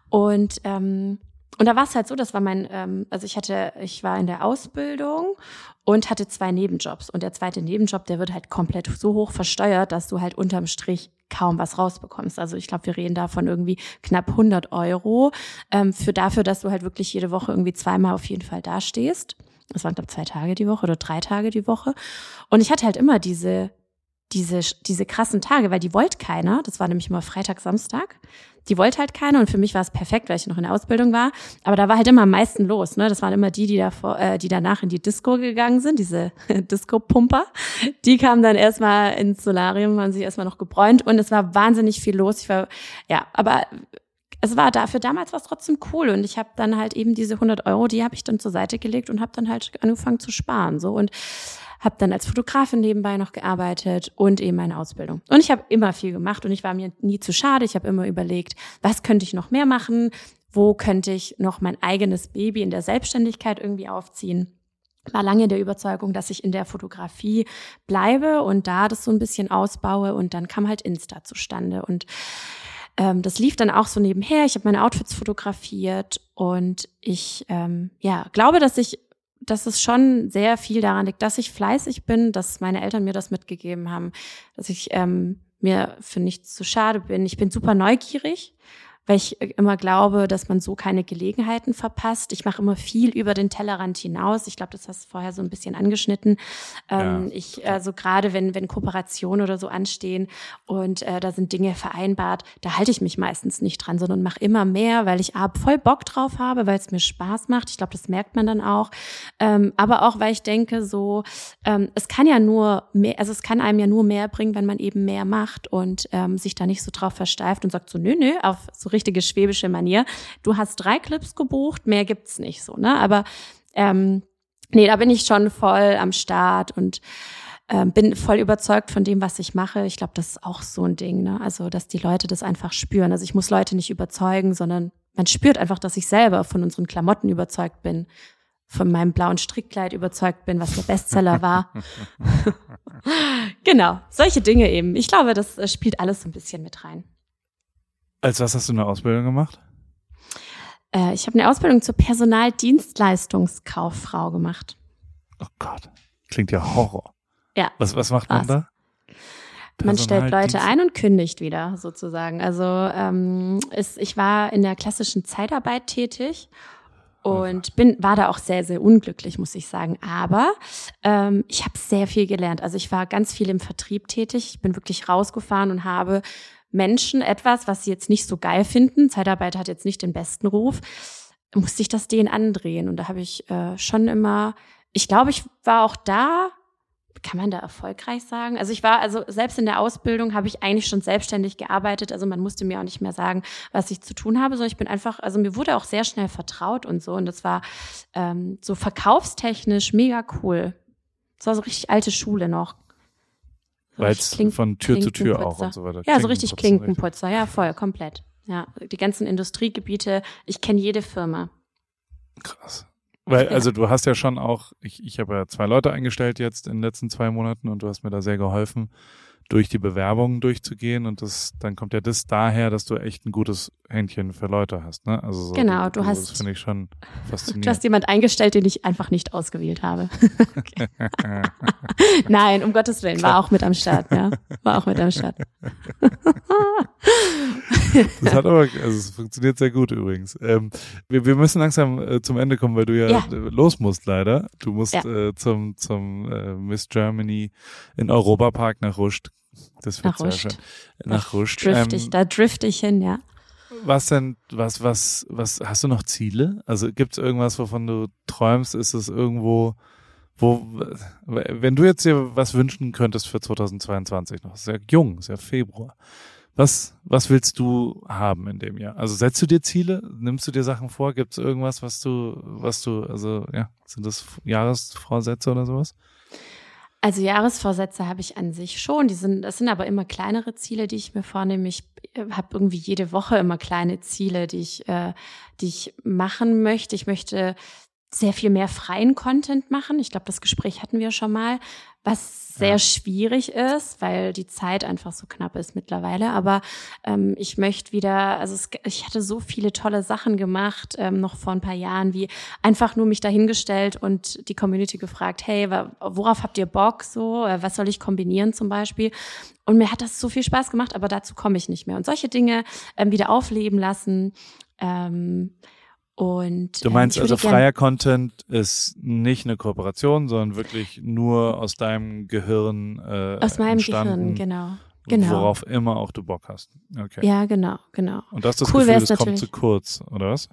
Und ähm, und da war es halt so, das war mein, ähm, also ich hatte, ich war in der Ausbildung und hatte zwei Nebenjobs. Und der zweite Nebenjob, der wird halt komplett so hoch versteuert, dass du halt unterm Strich kaum was rausbekommst. Also ich glaube, wir reden da von irgendwie knapp 100 Euro ähm, für dafür, dass du halt wirklich jede Woche irgendwie zweimal auf jeden Fall dastehst. Das waren, glaube zwei Tage die Woche oder drei Tage die Woche. Und ich hatte halt immer diese diese, diese krassen Tage, weil die wollte keiner. Das war nämlich immer Freitag, Samstag. Die wollte halt keiner und für mich war es perfekt, weil ich noch in der Ausbildung war. Aber da war halt immer am meisten los. Ne? Das waren immer die, die, davor, äh, die danach in die Disco gegangen sind, diese Disco-Pumper. Die kamen dann erstmal ins Solarium, haben sich erstmal noch gebräunt und es war wahnsinnig viel los. Ich war, ja, aber es war dafür damals was trotzdem cool und ich habe dann halt eben diese 100 Euro, die habe ich dann zur Seite gelegt und habe dann halt angefangen zu sparen so und habe dann als Fotografin nebenbei noch gearbeitet und eben meine Ausbildung. Und ich habe immer viel gemacht und ich war mir nie zu schade. Ich habe immer überlegt, was könnte ich noch mehr machen? Wo könnte ich noch mein eigenes Baby in der Selbstständigkeit irgendwie aufziehen? war lange der Überzeugung, dass ich in der Fotografie bleibe und da das so ein bisschen ausbaue und dann kam halt Insta zustande und ähm, das lief dann auch so nebenher. Ich habe meine Outfits fotografiert und ich ähm, ja glaube, dass ich dass es schon sehr viel daran liegt, dass ich fleißig bin, dass meine Eltern mir das mitgegeben haben, dass ich ähm, mir für nichts zu schade bin. Ich bin super neugierig weil ich immer glaube, dass man so keine Gelegenheiten verpasst. Ich mache immer viel über den Tellerrand hinaus. Ich glaube, das hast du vorher so ein bisschen angeschnitten. Ähm, ja. Ich, also gerade wenn, wenn Kooperationen oder so anstehen und äh, da sind Dinge vereinbart, da halte ich mich meistens nicht dran, sondern mache immer mehr, weil ich A, voll Bock drauf habe, weil es mir Spaß macht. Ich glaube, das merkt man dann auch. Ähm, aber auch, weil ich denke, so, ähm, es kann ja nur mehr, also es kann einem ja nur mehr bringen, wenn man eben mehr macht und ähm, sich da nicht so drauf versteift und sagt so, nö, nö, auf so richtige schwäbische Manier. Du hast drei Clips gebucht, mehr gibt's nicht so, ne? Aber ähm, nee, da bin ich schon voll am Start und ähm, bin voll überzeugt von dem, was ich mache. Ich glaube, das ist auch so ein Ding, ne? Also, dass die Leute das einfach spüren. Also ich muss Leute nicht überzeugen, sondern man spürt einfach, dass ich selber von unseren Klamotten überzeugt bin, von meinem blauen Strickkleid überzeugt bin, was der Bestseller war. genau, solche Dinge eben. Ich glaube, das äh, spielt alles so ein bisschen mit rein. Als was hast du eine Ausbildung gemacht? Äh, ich habe eine Ausbildung zur Personaldienstleistungskauffrau gemacht. Oh Gott, klingt ja Horror. Ja. Was, was macht man Was? da? Man stellt Leute ein und kündigt wieder, sozusagen. Also ähm, ist, ich war in der klassischen Zeitarbeit tätig und bin war da auch sehr sehr unglücklich muss ich sagen aber ähm, ich habe sehr viel gelernt also ich war ganz viel im Vertrieb tätig ich bin wirklich rausgefahren und habe Menschen etwas was sie jetzt nicht so geil finden Zeitarbeit hat jetzt nicht den besten Ruf musste ich das denen andrehen und da habe ich äh, schon immer ich glaube ich war auch da kann man da erfolgreich sagen? Also ich war, also selbst in der Ausbildung habe ich eigentlich schon selbstständig gearbeitet. Also man musste mir auch nicht mehr sagen, was ich zu tun habe, sondern ich bin einfach, also mir wurde auch sehr schnell vertraut und so. Und das war ähm, so verkaufstechnisch mega cool. Das war so richtig alte Schule noch. Weil es von Tür zu Tür auch und so weiter. Ja, so richtig Klinkenputzer, Klinkenputzer, ja, voll, komplett. Ja, die ganzen Industriegebiete, ich kenne jede Firma. Krass. Weil, Ja. also du hast ja schon auch, ich, ich habe ja zwei Leute eingestellt jetzt in den letzten zwei Monaten und du hast mir da sehr geholfen, durch die Bewerbungen durchzugehen und das, dann kommt ja das daher, dass du echt ein gutes Händchen für Leute hast, ne? Also so, Genau, du hast- Das finde ich schon Du faszinierend. hast jemand eingestellt, den ich einfach nicht ausgewählt habe. Nein, um Gottes Willen, war auch mit am Start, ja. War auch mit am Start. Das hat aber, also es funktioniert sehr gut übrigens. Ähm, wir, wir müssen langsam äh, zum Ende kommen, weil du ja, Ja. los musst leider. Du musst Ja. äh, zum zum äh, Miss Germany in Europapark nach Ruscht. Das wird sehr schön. Nach Ruscht. Drift Ähm, ich, da drift ich hin, ja. was denn, was, was, was, hast du noch Ziele? Also gibt es irgendwas, wovon du träumst? Ist es irgendwo, wo, wenn du jetzt dir was wünschen könntest für 2022 noch, ja jung, ja Februar. Was, was willst du haben in dem Jahr? Also setzt du dir Ziele? Nimmst du dir Sachen vor? Gibt es irgendwas, was du, was du, also ja, sind das Jahresvorsätze oder sowas? Also Jahresvorsätze habe ich an sich schon. Die sind, das sind aber immer kleinere Ziele, die ich mir vornehme. Ich habe irgendwie jede Woche immer kleine Ziele, die ich, äh, die ich machen möchte. Ich möchte sehr viel mehr freien Content machen. Ich glaube, das Gespräch hatten wir schon mal, was sehr Ja. schwierig ist, weil die Zeit einfach so knapp ist mittlerweile. Aber ähm, ich möchte wieder, also es, ich hatte so viele tolle Sachen gemacht, ähm, noch vor ein paar Jahren, wie einfach nur mich dahingestellt und die Community gefragt, hey, worauf habt ihr Bock so? Äh, Was soll ich kombinieren zum Beispiel? Und mir hat das so viel Spaß gemacht, aber dazu komme ich nicht mehr. Und solche Dinge ähm, wieder aufleben lassen. Ähm, und Du ähm, meinst also freier Content ist nicht eine Kooperation, sondern wirklich nur aus deinem Gehirn äh, aus meinem Gehirn, genau. Genau. worauf immer auch du Bock hast. Okay. Ja, genau, genau. Und das ist das Cool Gefühl, das kommt zu natürlich. kurz, oder was?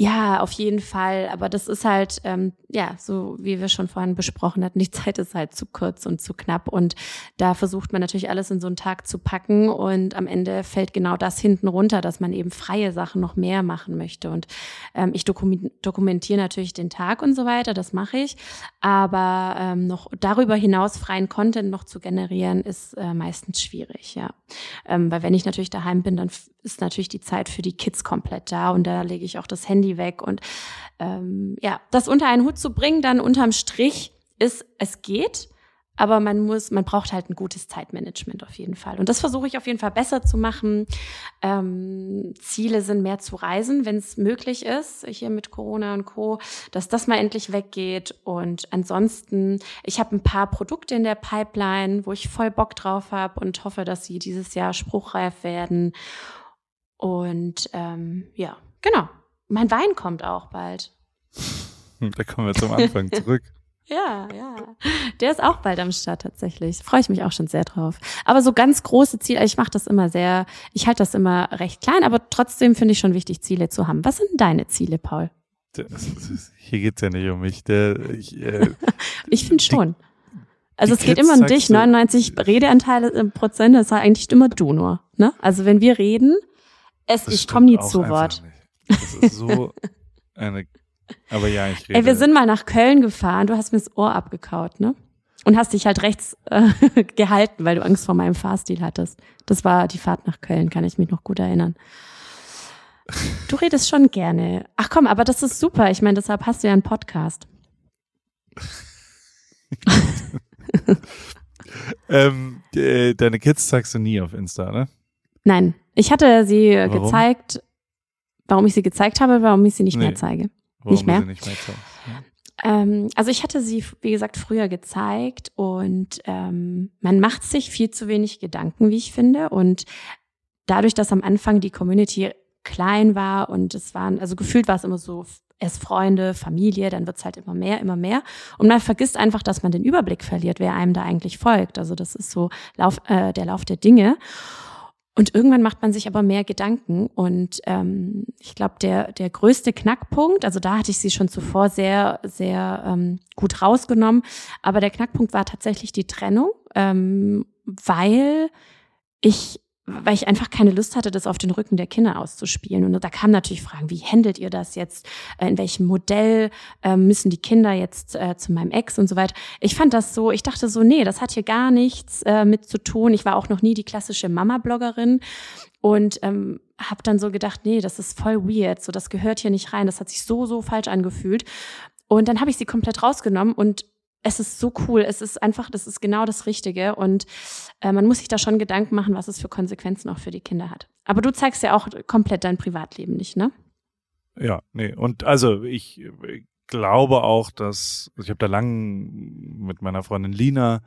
Ja, auf jeden Fall. Aber das ist halt, ähm, ja, so wie wir schon vorhin besprochen hatten, die Zeit ist halt zu kurz und zu knapp. Und da versucht man natürlich alles in so einen Tag zu packen. Und am Ende fällt genau das hinten runter, dass man eben freie Sachen noch mehr machen möchte. Und ähm, ich dokumen- dokumentiere natürlich den Tag und so weiter, das mache ich. Aber ähm, noch darüber hinaus freien Content noch zu generieren, ist äh, meistens schwierig, ja. Ähm, weil wenn ich natürlich daheim bin, dann ist natürlich die Zeit für die Kids komplett da und da lege ich auch das Handy weg. Und ähm, ja, das unter einen Hut zu bringen, dann unterm Strich ist, es geht, aber man muss, man braucht halt ein gutes Zeitmanagement auf jeden Fall. Und das versuche ich auf jeden Fall besser zu machen. Ähm, Ziele sind mehr zu reisen, wenn es möglich ist, hier mit Corona und Co., dass das mal endlich weggeht. Und ansonsten, ich habe ein paar Produkte in der Pipeline, wo ich voll Bock drauf habe und hoffe, dass sie dieses Jahr spruchreif werden. Und ähm, ja, genau. Mein Wein kommt auch bald. Hm, Da kommen wir zum Anfang zurück. Ja, ja. Der ist auch bald am Start tatsächlich. Freue ich mich auch schon sehr drauf. Aber so ganz große Ziele, ich mache das immer sehr, ich halte das immer recht klein, aber trotzdem finde ich schon wichtig, Ziele zu haben. Was sind deine Ziele, Paul? Das, hier geht's ja nicht um mich. Der, ich, äh, Ich finde schon. Also es geht immer um dich, du- 99 Redeanteile im Prozent, das war eigentlich immer du nur. Ne? Also wenn wir reden, es, ich komme nie zu Wort. Das ist so eine, aber ja, ich rede. Ey, wir sind mal nach Köln gefahren, du hast mir das Ohr abgekaut, ne? Und hast dich halt rechts äh, gehalten, weil du Angst vor meinem Fahrstil hattest. Das war die Fahrt nach Köln, kann ich mich noch gut erinnern. Du redest schon gerne. Ach komm, aber das ist super. Ich meine, deshalb hast du ja einen Podcast. ähm, äh, deine Kids zeigst du nie auf Insta, ne? Nein, ich hatte sie warum? gezeigt, warum ich sie gezeigt habe, warum ich sie nicht nee. mehr zeige. Nicht mehr. Nicht mehr ähm, also ich hatte sie, wie gesagt, früher gezeigt und ähm, man macht sich viel zu wenig Gedanken, wie ich finde. Und dadurch, dass am Anfang die Community klein war und es waren, also gefühlt war es immer so erst Freunde, Familie, dann wird's halt immer mehr, immer mehr. Und man vergisst einfach, dass man den Überblick verliert, wer einem da eigentlich folgt. Also das ist so Lauf, äh, der Lauf der Dinge. Und irgendwann macht man sich aber mehr Gedanken. Und ähm, ich glaube, der, der größte Knackpunkt, also da hatte ich sie schon zuvor sehr, sehr ähm, gut rausgenommen, aber der Knackpunkt war tatsächlich die Trennung, ähm, weil ich weil ich einfach keine Lust hatte, das auf den Rücken der Kinder auszuspielen. Und da kamen natürlich Fragen, wie handelt ihr das jetzt? Äh, in welchem Modell äh, müssen die Kinder jetzt äh, zu meinem Ex und so weiter? Ich fand das so, ich dachte so, nee, das hat hier gar nichts mit zu tun. Ich war auch noch nie die klassische Mama-Bloggerin und ähm, habe dann so gedacht, nee, das ist voll weird, so das gehört hier nicht rein. Das hat sich so, so falsch angefühlt. Und dann habe ich sie komplett rausgenommen und es ist so cool. Es ist einfach, das ist genau das Richtige. Und äh, man muss sich da schon Gedanken machen, was es für Konsequenzen auch für die Kinder hat. Aber du zeigst ja auch komplett dein Privatleben nicht, ne? Ja, nee. Und also ich, ich glaube auch, dass also ich habe da lang mit meiner Freundin Lina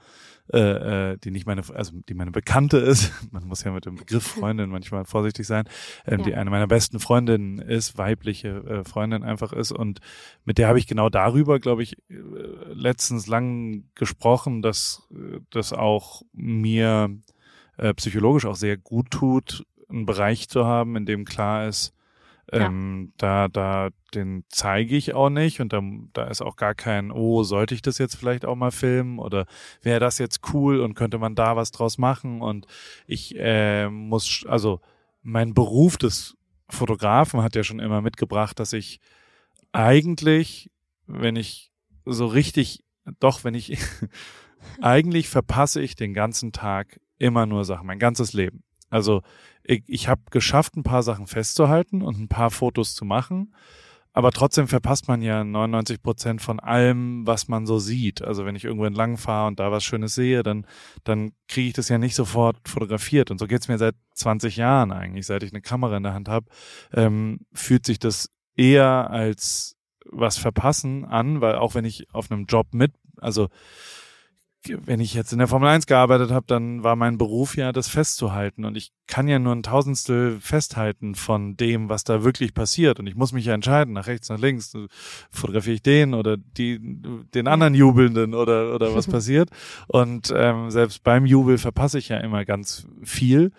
äh, äh, die nicht meine, also die meine Bekannte ist. Man muss ja mit dem Begriff Freundin manchmal vorsichtig sein, ähm, ja. die eine meiner besten Freundinnen ist, weibliche äh, Freundin einfach ist. Und mit der habe ich genau darüber, glaube ich, äh, letztens lang gesprochen, dass äh, das auch mir äh, psychologisch auch sehr gut tut, einen Bereich zu haben, in dem klar ist, ähm, ja. Da, da, den zeige ich auch nicht und da, da ist auch gar kein, oh, sollte ich das jetzt vielleicht auch mal filmen oder wäre das jetzt cool und könnte man da was draus machen und ich äh, muss, also mein Beruf des Fotografen hat ja schon immer mitgebracht, dass ich eigentlich, wenn ich so richtig, doch, wenn ich, eigentlich verpasse ich den ganzen Tag immer nur Sachen, mein ganzes Leben. Also ich, ich habe geschafft, ein paar Sachen festzuhalten und ein paar Fotos zu machen. Aber trotzdem verpasst man ja 99 Prozent von allem, was man so sieht. Also wenn ich irgendwo entlang fahre und da was Schönes sehe, dann, dann kriege ich das ja nicht sofort fotografiert. Und so geht's mir seit 20 Jahren eigentlich, seit ich eine Kamera in der Hand habe, ähm, fühlt sich das eher als was verpassen an, weil auch wenn ich auf einem Job mit, also wenn ich jetzt in der Formel 1 gearbeitet habe, dann war mein Beruf ja, das festzuhalten. Und ich kann ja nur ein Tausendstel festhalten von dem, was da wirklich passiert. Und ich muss mich ja entscheiden, nach rechts, nach links. Fotografiere ich den oder die, den anderen Jubelnden oder, oder was passiert. Und ähm, selbst beim Jubel verpasse ich ja immer ganz viel.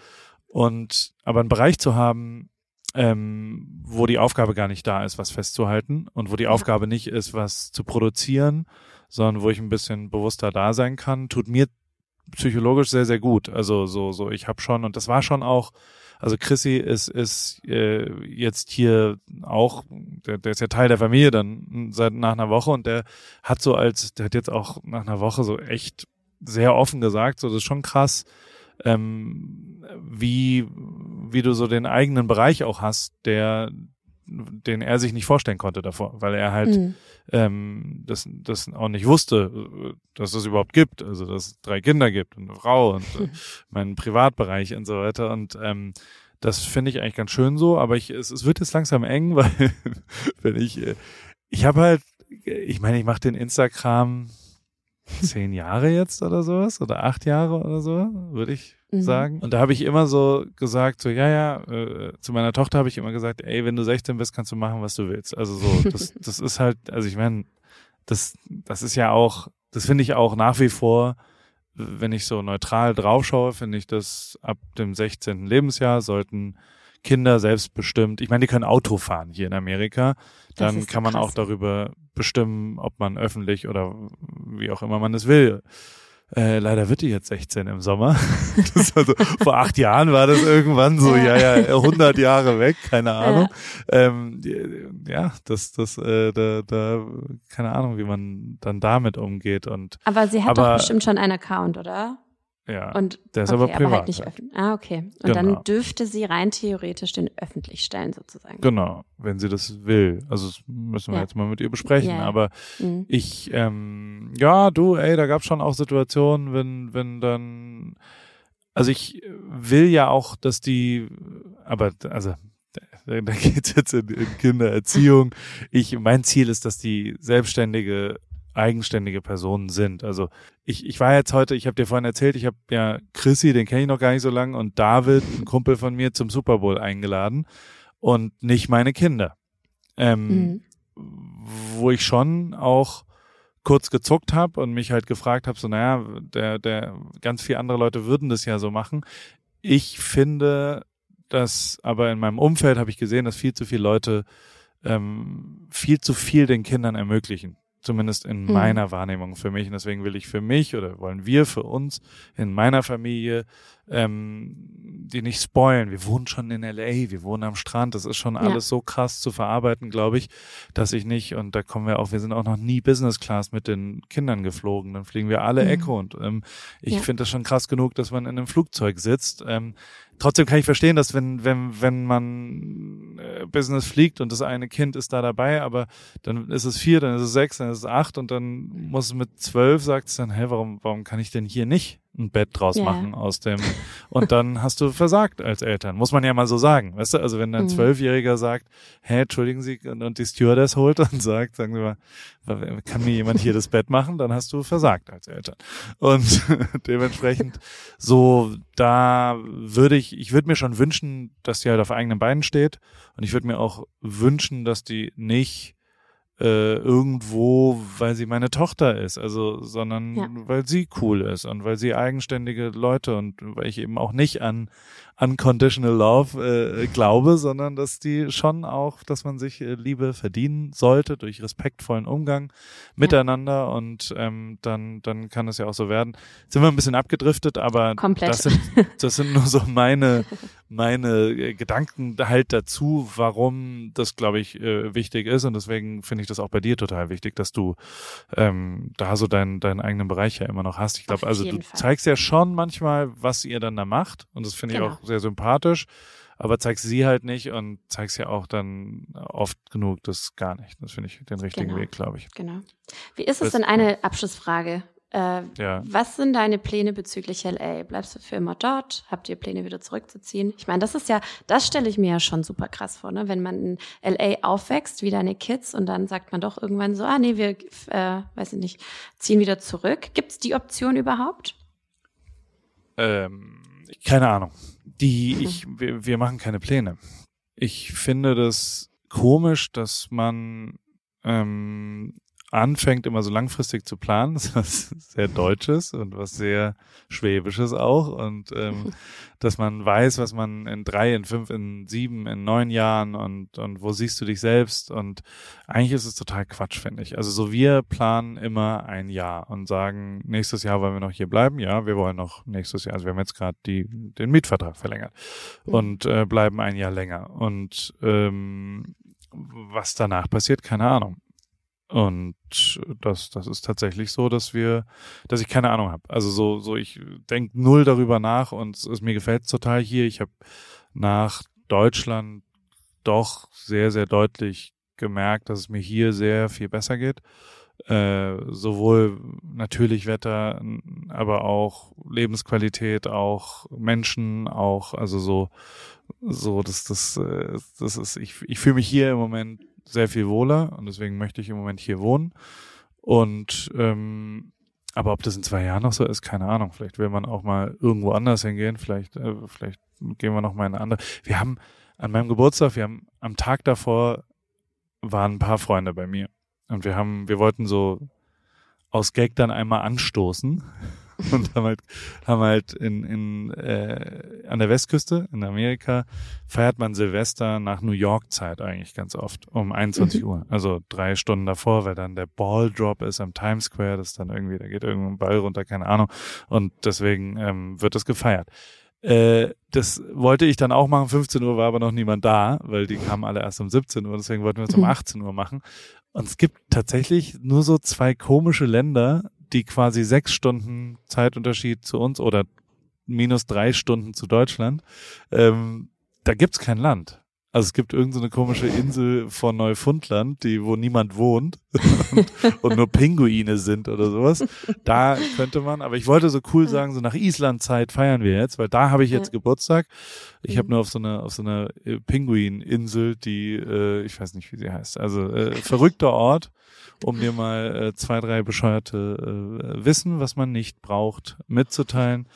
Und aber einen Bereich zu haben, ähm, wo die Aufgabe gar nicht da ist, was festzuhalten und wo die Aufgabe nicht ist, was zu produzieren, sondern wo ich ein bisschen bewusster da sein kann, tut mir psychologisch sehr, sehr gut. Also so, so, ich habe schon, und das war schon auch, also Chrissy ist, ist äh, jetzt hier auch, der, der ist ja Teil der Familie dann seit nach einer Woche und der hat so als, der hat jetzt auch nach einer Woche so echt sehr offen gesagt, so das ist schon krass, ähm, wie, wie du so den eigenen Bereich auch hast, der, den er sich nicht vorstellen konnte davor, weil er halt mhm. Ähm, das, das auch nicht wusste, dass es überhaupt gibt, also dass es drei Kinder gibt und eine Frau und äh, meinen Privatbereich und so weiter. Und ähm, das finde ich eigentlich ganz schön so, aber ich es, es wird jetzt langsam eng, weil wenn ich äh, ich habe halt ich meine, ich mache den Instagram zehn Jahre jetzt oder sowas oder acht Jahre oder so, würde ich mhm. sagen. Und da habe ich immer so gesagt, so ja, ja, äh, zu meiner Tochter habe ich immer gesagt, ey, wenn du 16 bist, kannst du machen, was du willst. Also so, das, das ist halt, also ich meine, das, das ist ja auch, das finde ich auch nach wie vor, wenn ich so neutral draufschaue, finde ich, dass ab dem 16. Lebensjahr sollten Kinder selbstbestimmt, ich meine, die können Auto fahren hier in Amerika, dann kann man krass. auch darüber bestimmen, ob man öffentlich oder wie auch immer man es will, Äh, leider wird die jetzt 16 im Sommer. Also, vor acht Jahren war das irgendwann so, ja, ja, 100 Jahre weg, keine Ahnung. Ja, ähm, ja das, das, äh, da, da, keine Ahnung, wie man dann damit umgeht. Und, aber sie hat aber, doch bestimmt schon einen Account, oder? Ja. Und, der ist okay, aber privat. Aber halt nicht öffentlich. Ah, okay. Und genau. dann dürfte sie rein theoretisch den öffentlich stellen, sozusagen. Genau, wenn sie das will. Also das müssen wir ja. jetzt mal mit ihr besprechen. Ja. Aber mhm. ich, ähm, ja, du, ey, da gab es schon auch Situationen, wenn, wenn dann, also ich will ja auch, dass die, aber also da geht jetzt in, in Kindererziehung. Ich, mein Ziel ist, dass die selbstständige eigenständige Personen sind. Also ich, ich war jetzt heute, ich habe dir vorhin erzählt, ich habe ja Chrissy, den kenne ich noch gar nicht so lange, und David, ein Kumpel von mir, zum Super Bowl eingeladen und nicht meine Kinder. Ähm, mhm. Wo ich schon auch kurz gezuckt habe und mich halt gefragt habe, so naja, der, der ganz viele andere Leute würden das ja so machen. Ich finde, dass aber in meinem Umfeld habe ich gesehen, dass viel zu viele Leute ähm, viel zu viel den Kindern ermöglichen zumindest in mhm. meiner Wahrnehmung für mich. Und deswegen will ich für mich oder wollen wir für uns in meiner Familie ähm, die nicht spoilen. Wir wohnen schon in LA, wir wohnen am Strand. Das ist schon alles ja. so krass zu verarbeiten, glaube ich, dass ich nicht, und da kommen wir auch, wir sind auch noch nie Business Class mit den Kindern geflogen. Dann fliegen wir alle mhm. Echo und ähm, ich ja. finde das schon krass genug, dass man in einem Flugzeug sitzt. Ähm, trotzdem kann ich verstehen, dass wenn, wenn, wenn man äh, Business fliegt und das eine Kind ist da dabei, aber dann ist es vier, dann ist es sechs, dann ist es acht und dann muss es mit zwölf sagt es dann, hä, warum, warum kann ich denn hier nicht ein Bett draus yeah. machen aus dem. Und dann hast du versagt als Eltern, muss man ja mal so sagen, weißt du, also wenn dein mhm. Zwölfjähriger sagt, hä, entschuldigen Sie, und, und die Stewardess holt und sagt, sagen Sie mal, kann mir jemand hier das Bett machen, dann hast du versagt als Eltern. Und dementsprechend so, da würde ich, ich würde mir schon wünschen, dass die halt auf eigenen Beinen steht. Und ich würde mir auch wünschen, dass die nicht äh, irgendwo, weil sie meine Tochter ist, also, sondern ja. weil sie cool ist und weil sie eigenständige Leute und weil ich eben auch nicht an unconditional love äh, glaube, sondern dass die schon auch, dass man sich äh, Liebe verdienen sollte durch respektvollen Umgang miteinander ja. und ähm, dann dann kann es ja auch so werden. Jetzt sind wir ein bisschen abgedriftet, aber Komplett. das sind das sind nur so meine meine äh, Gedanken halt dazu, warum das glaube ich äh, wichtig ist und deswegen finde ich das auch bei dir total wichtig, dass du ähm, da so deinen deinen eigenen Bereich ja immer noch hast. Ich glaube, also du Fall. zeigst ja schon manchmal, was ihr dann da macht und das finde genau. ich auch sehr sympathisch, aber zeigst sie halt nicht und zeigst ja auch dann oft genug das gar nicht. Das finde ich den richtigen genau. Weg, glaube ich. Genau. Wie ist es denn eine Abschlussfrage? Äh, ja. Was sind deine Pläne bezüglich LA? Bleibst du für immer dort? Habt ihr Pläne wieder zurückzuziehen? Ich meine, das ist ja, das stelle ich mir ja schon super krass vor, ne? Wenn man in LA aufwächst, wie deine Kids, und dann sagt man doch irgendwann so, ah nee, wir, äh, weiß ich nicht, ziehen wieder zurück. Gibt es die Option überhaupt? Ähm, keine Ahnung. Die, ich, wir, wir machen keine Pläne. Ich finde das komisch, dass man ähm, anfängt, immer so langfristig zu planen, was sehr Deutsches und was sehr Schwäbisches auch. Und ähm, dass man weiß, was man in drei, in fünf, in sieben, in neun Jahren und, und wo siehst du dich selbst. Und eigentlich ist es total Quatsch, finde ich. Also so wir planen immer ein Jahr und sagen, nächstes Jahr wollen wir noch hier bleiben. Ja, wir wollen noch nächstes Jahr. Also wir haben jetzt gerade den Mietvertrag verlängert und äh, bleiben ein Jahr länger. Und ähm, was danach passiert, keine Ahnung. Und das, das ist tatsächlich so, dass wir, dass ich keine Ahnung habe. Also so, so ich denke null darüber nach und es, mir gefällt total hier. Ich habe nach Deutschland doch sehr, sehr deutlich gemerkt, dass es mir hier sehr viel besser geht. Äh, sowohl natürlich Wetter, aber auch Lebensqualität, auch Menschen, auch also so so das das äh, das ist ich ich fühle mich hier im Moment sehr viel wohler und deswegen möchte ich im Moment hier wohnen. Und ähm, aber ob das in zwei Jahren noch so ist, keine Ahnung. Vielleicht will man auch mal irgendwo anders hingehen. Vielleicht, äh, vielleicht gehen wir noch mal in eine andere. Wir haben an meinem Geburtstag, wir haben am Tag davor waren ein paar Freunde bei mir und wir haben, wir wollten so aus Gag dann einmal anstoßen und haben halt, haben halt in, in, äh, an der Westküste in Amerika feiert man Silvester nach New York Zeit eigentlich ganz oft um 21 mhm. Uhr. Also drei Stunden davor, weil dann der Ball Drop ist am Times Square, das dann irgendwie, da geht irgendwo ein Ball runter, keine Ahnung. Und deswegen ähm, wird das gefeiert. Äh, das wollte ich dann auch machen. 15 Uhr war aber noch niemand da, weil die kamen alle erst um 17 Uhr. Deswegen wollten wir es um 18 mhm. Uhr machen. Und es gibt tatsächlich nur so zwei komische Länder, die quasi sechs Stunden Zeitunterschied zu uns oder minus drei Stunden zu Deutschland. Ähm, da gibt's kein Land. Also es gibt irgendeine so komische Insel von Neufundland, die, wo niemand wohnt und, und, nur Pinguine sind oder sowas. Da könnte man, aber ich wollte so cool sagen, so nach Island-Zeit feiern wir jetzt, weil da habe ich jetzt ja. Geburtstag. Ich mhm. habe nur auf so einer auf so einer äh, Pinguininsel, die, äh, ich weiß nicht, wie sie heißt. Also äh, verrückter Ort, um mir mal äh, zwei, drei bescheuerte äh, Wissen, was man nicht braucht, mitzuteilen.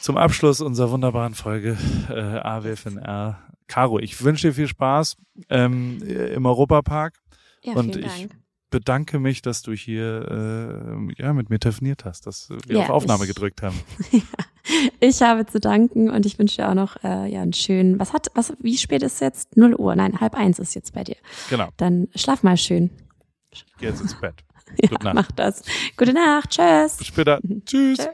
Zum Abschluss unserer wunderbaren Folge äh, AWFNR Caro, ich wünsche dir viel Spaß ähm, im Europapark. Ja, und vielen ich bedanke mich, dass du hier äh, ja, mit mir telefoniert hast, dass wir ja, auf Aufnahme ich, gedrückt haben. ich habe zu danken und ich wünsche dir auch noch äh, ja einen schönen. Was hat was? Wie spät ist es jetzt? Null Uhr? Nein, halb eins ist jetzt bei dir. Genau. Dann schlaf mal schön. Geh jetzt ins Bett. ja, Gute Nacht. Mach das. Gute Nacht. Tschüss. Bis später. Tschüss. Tschüss.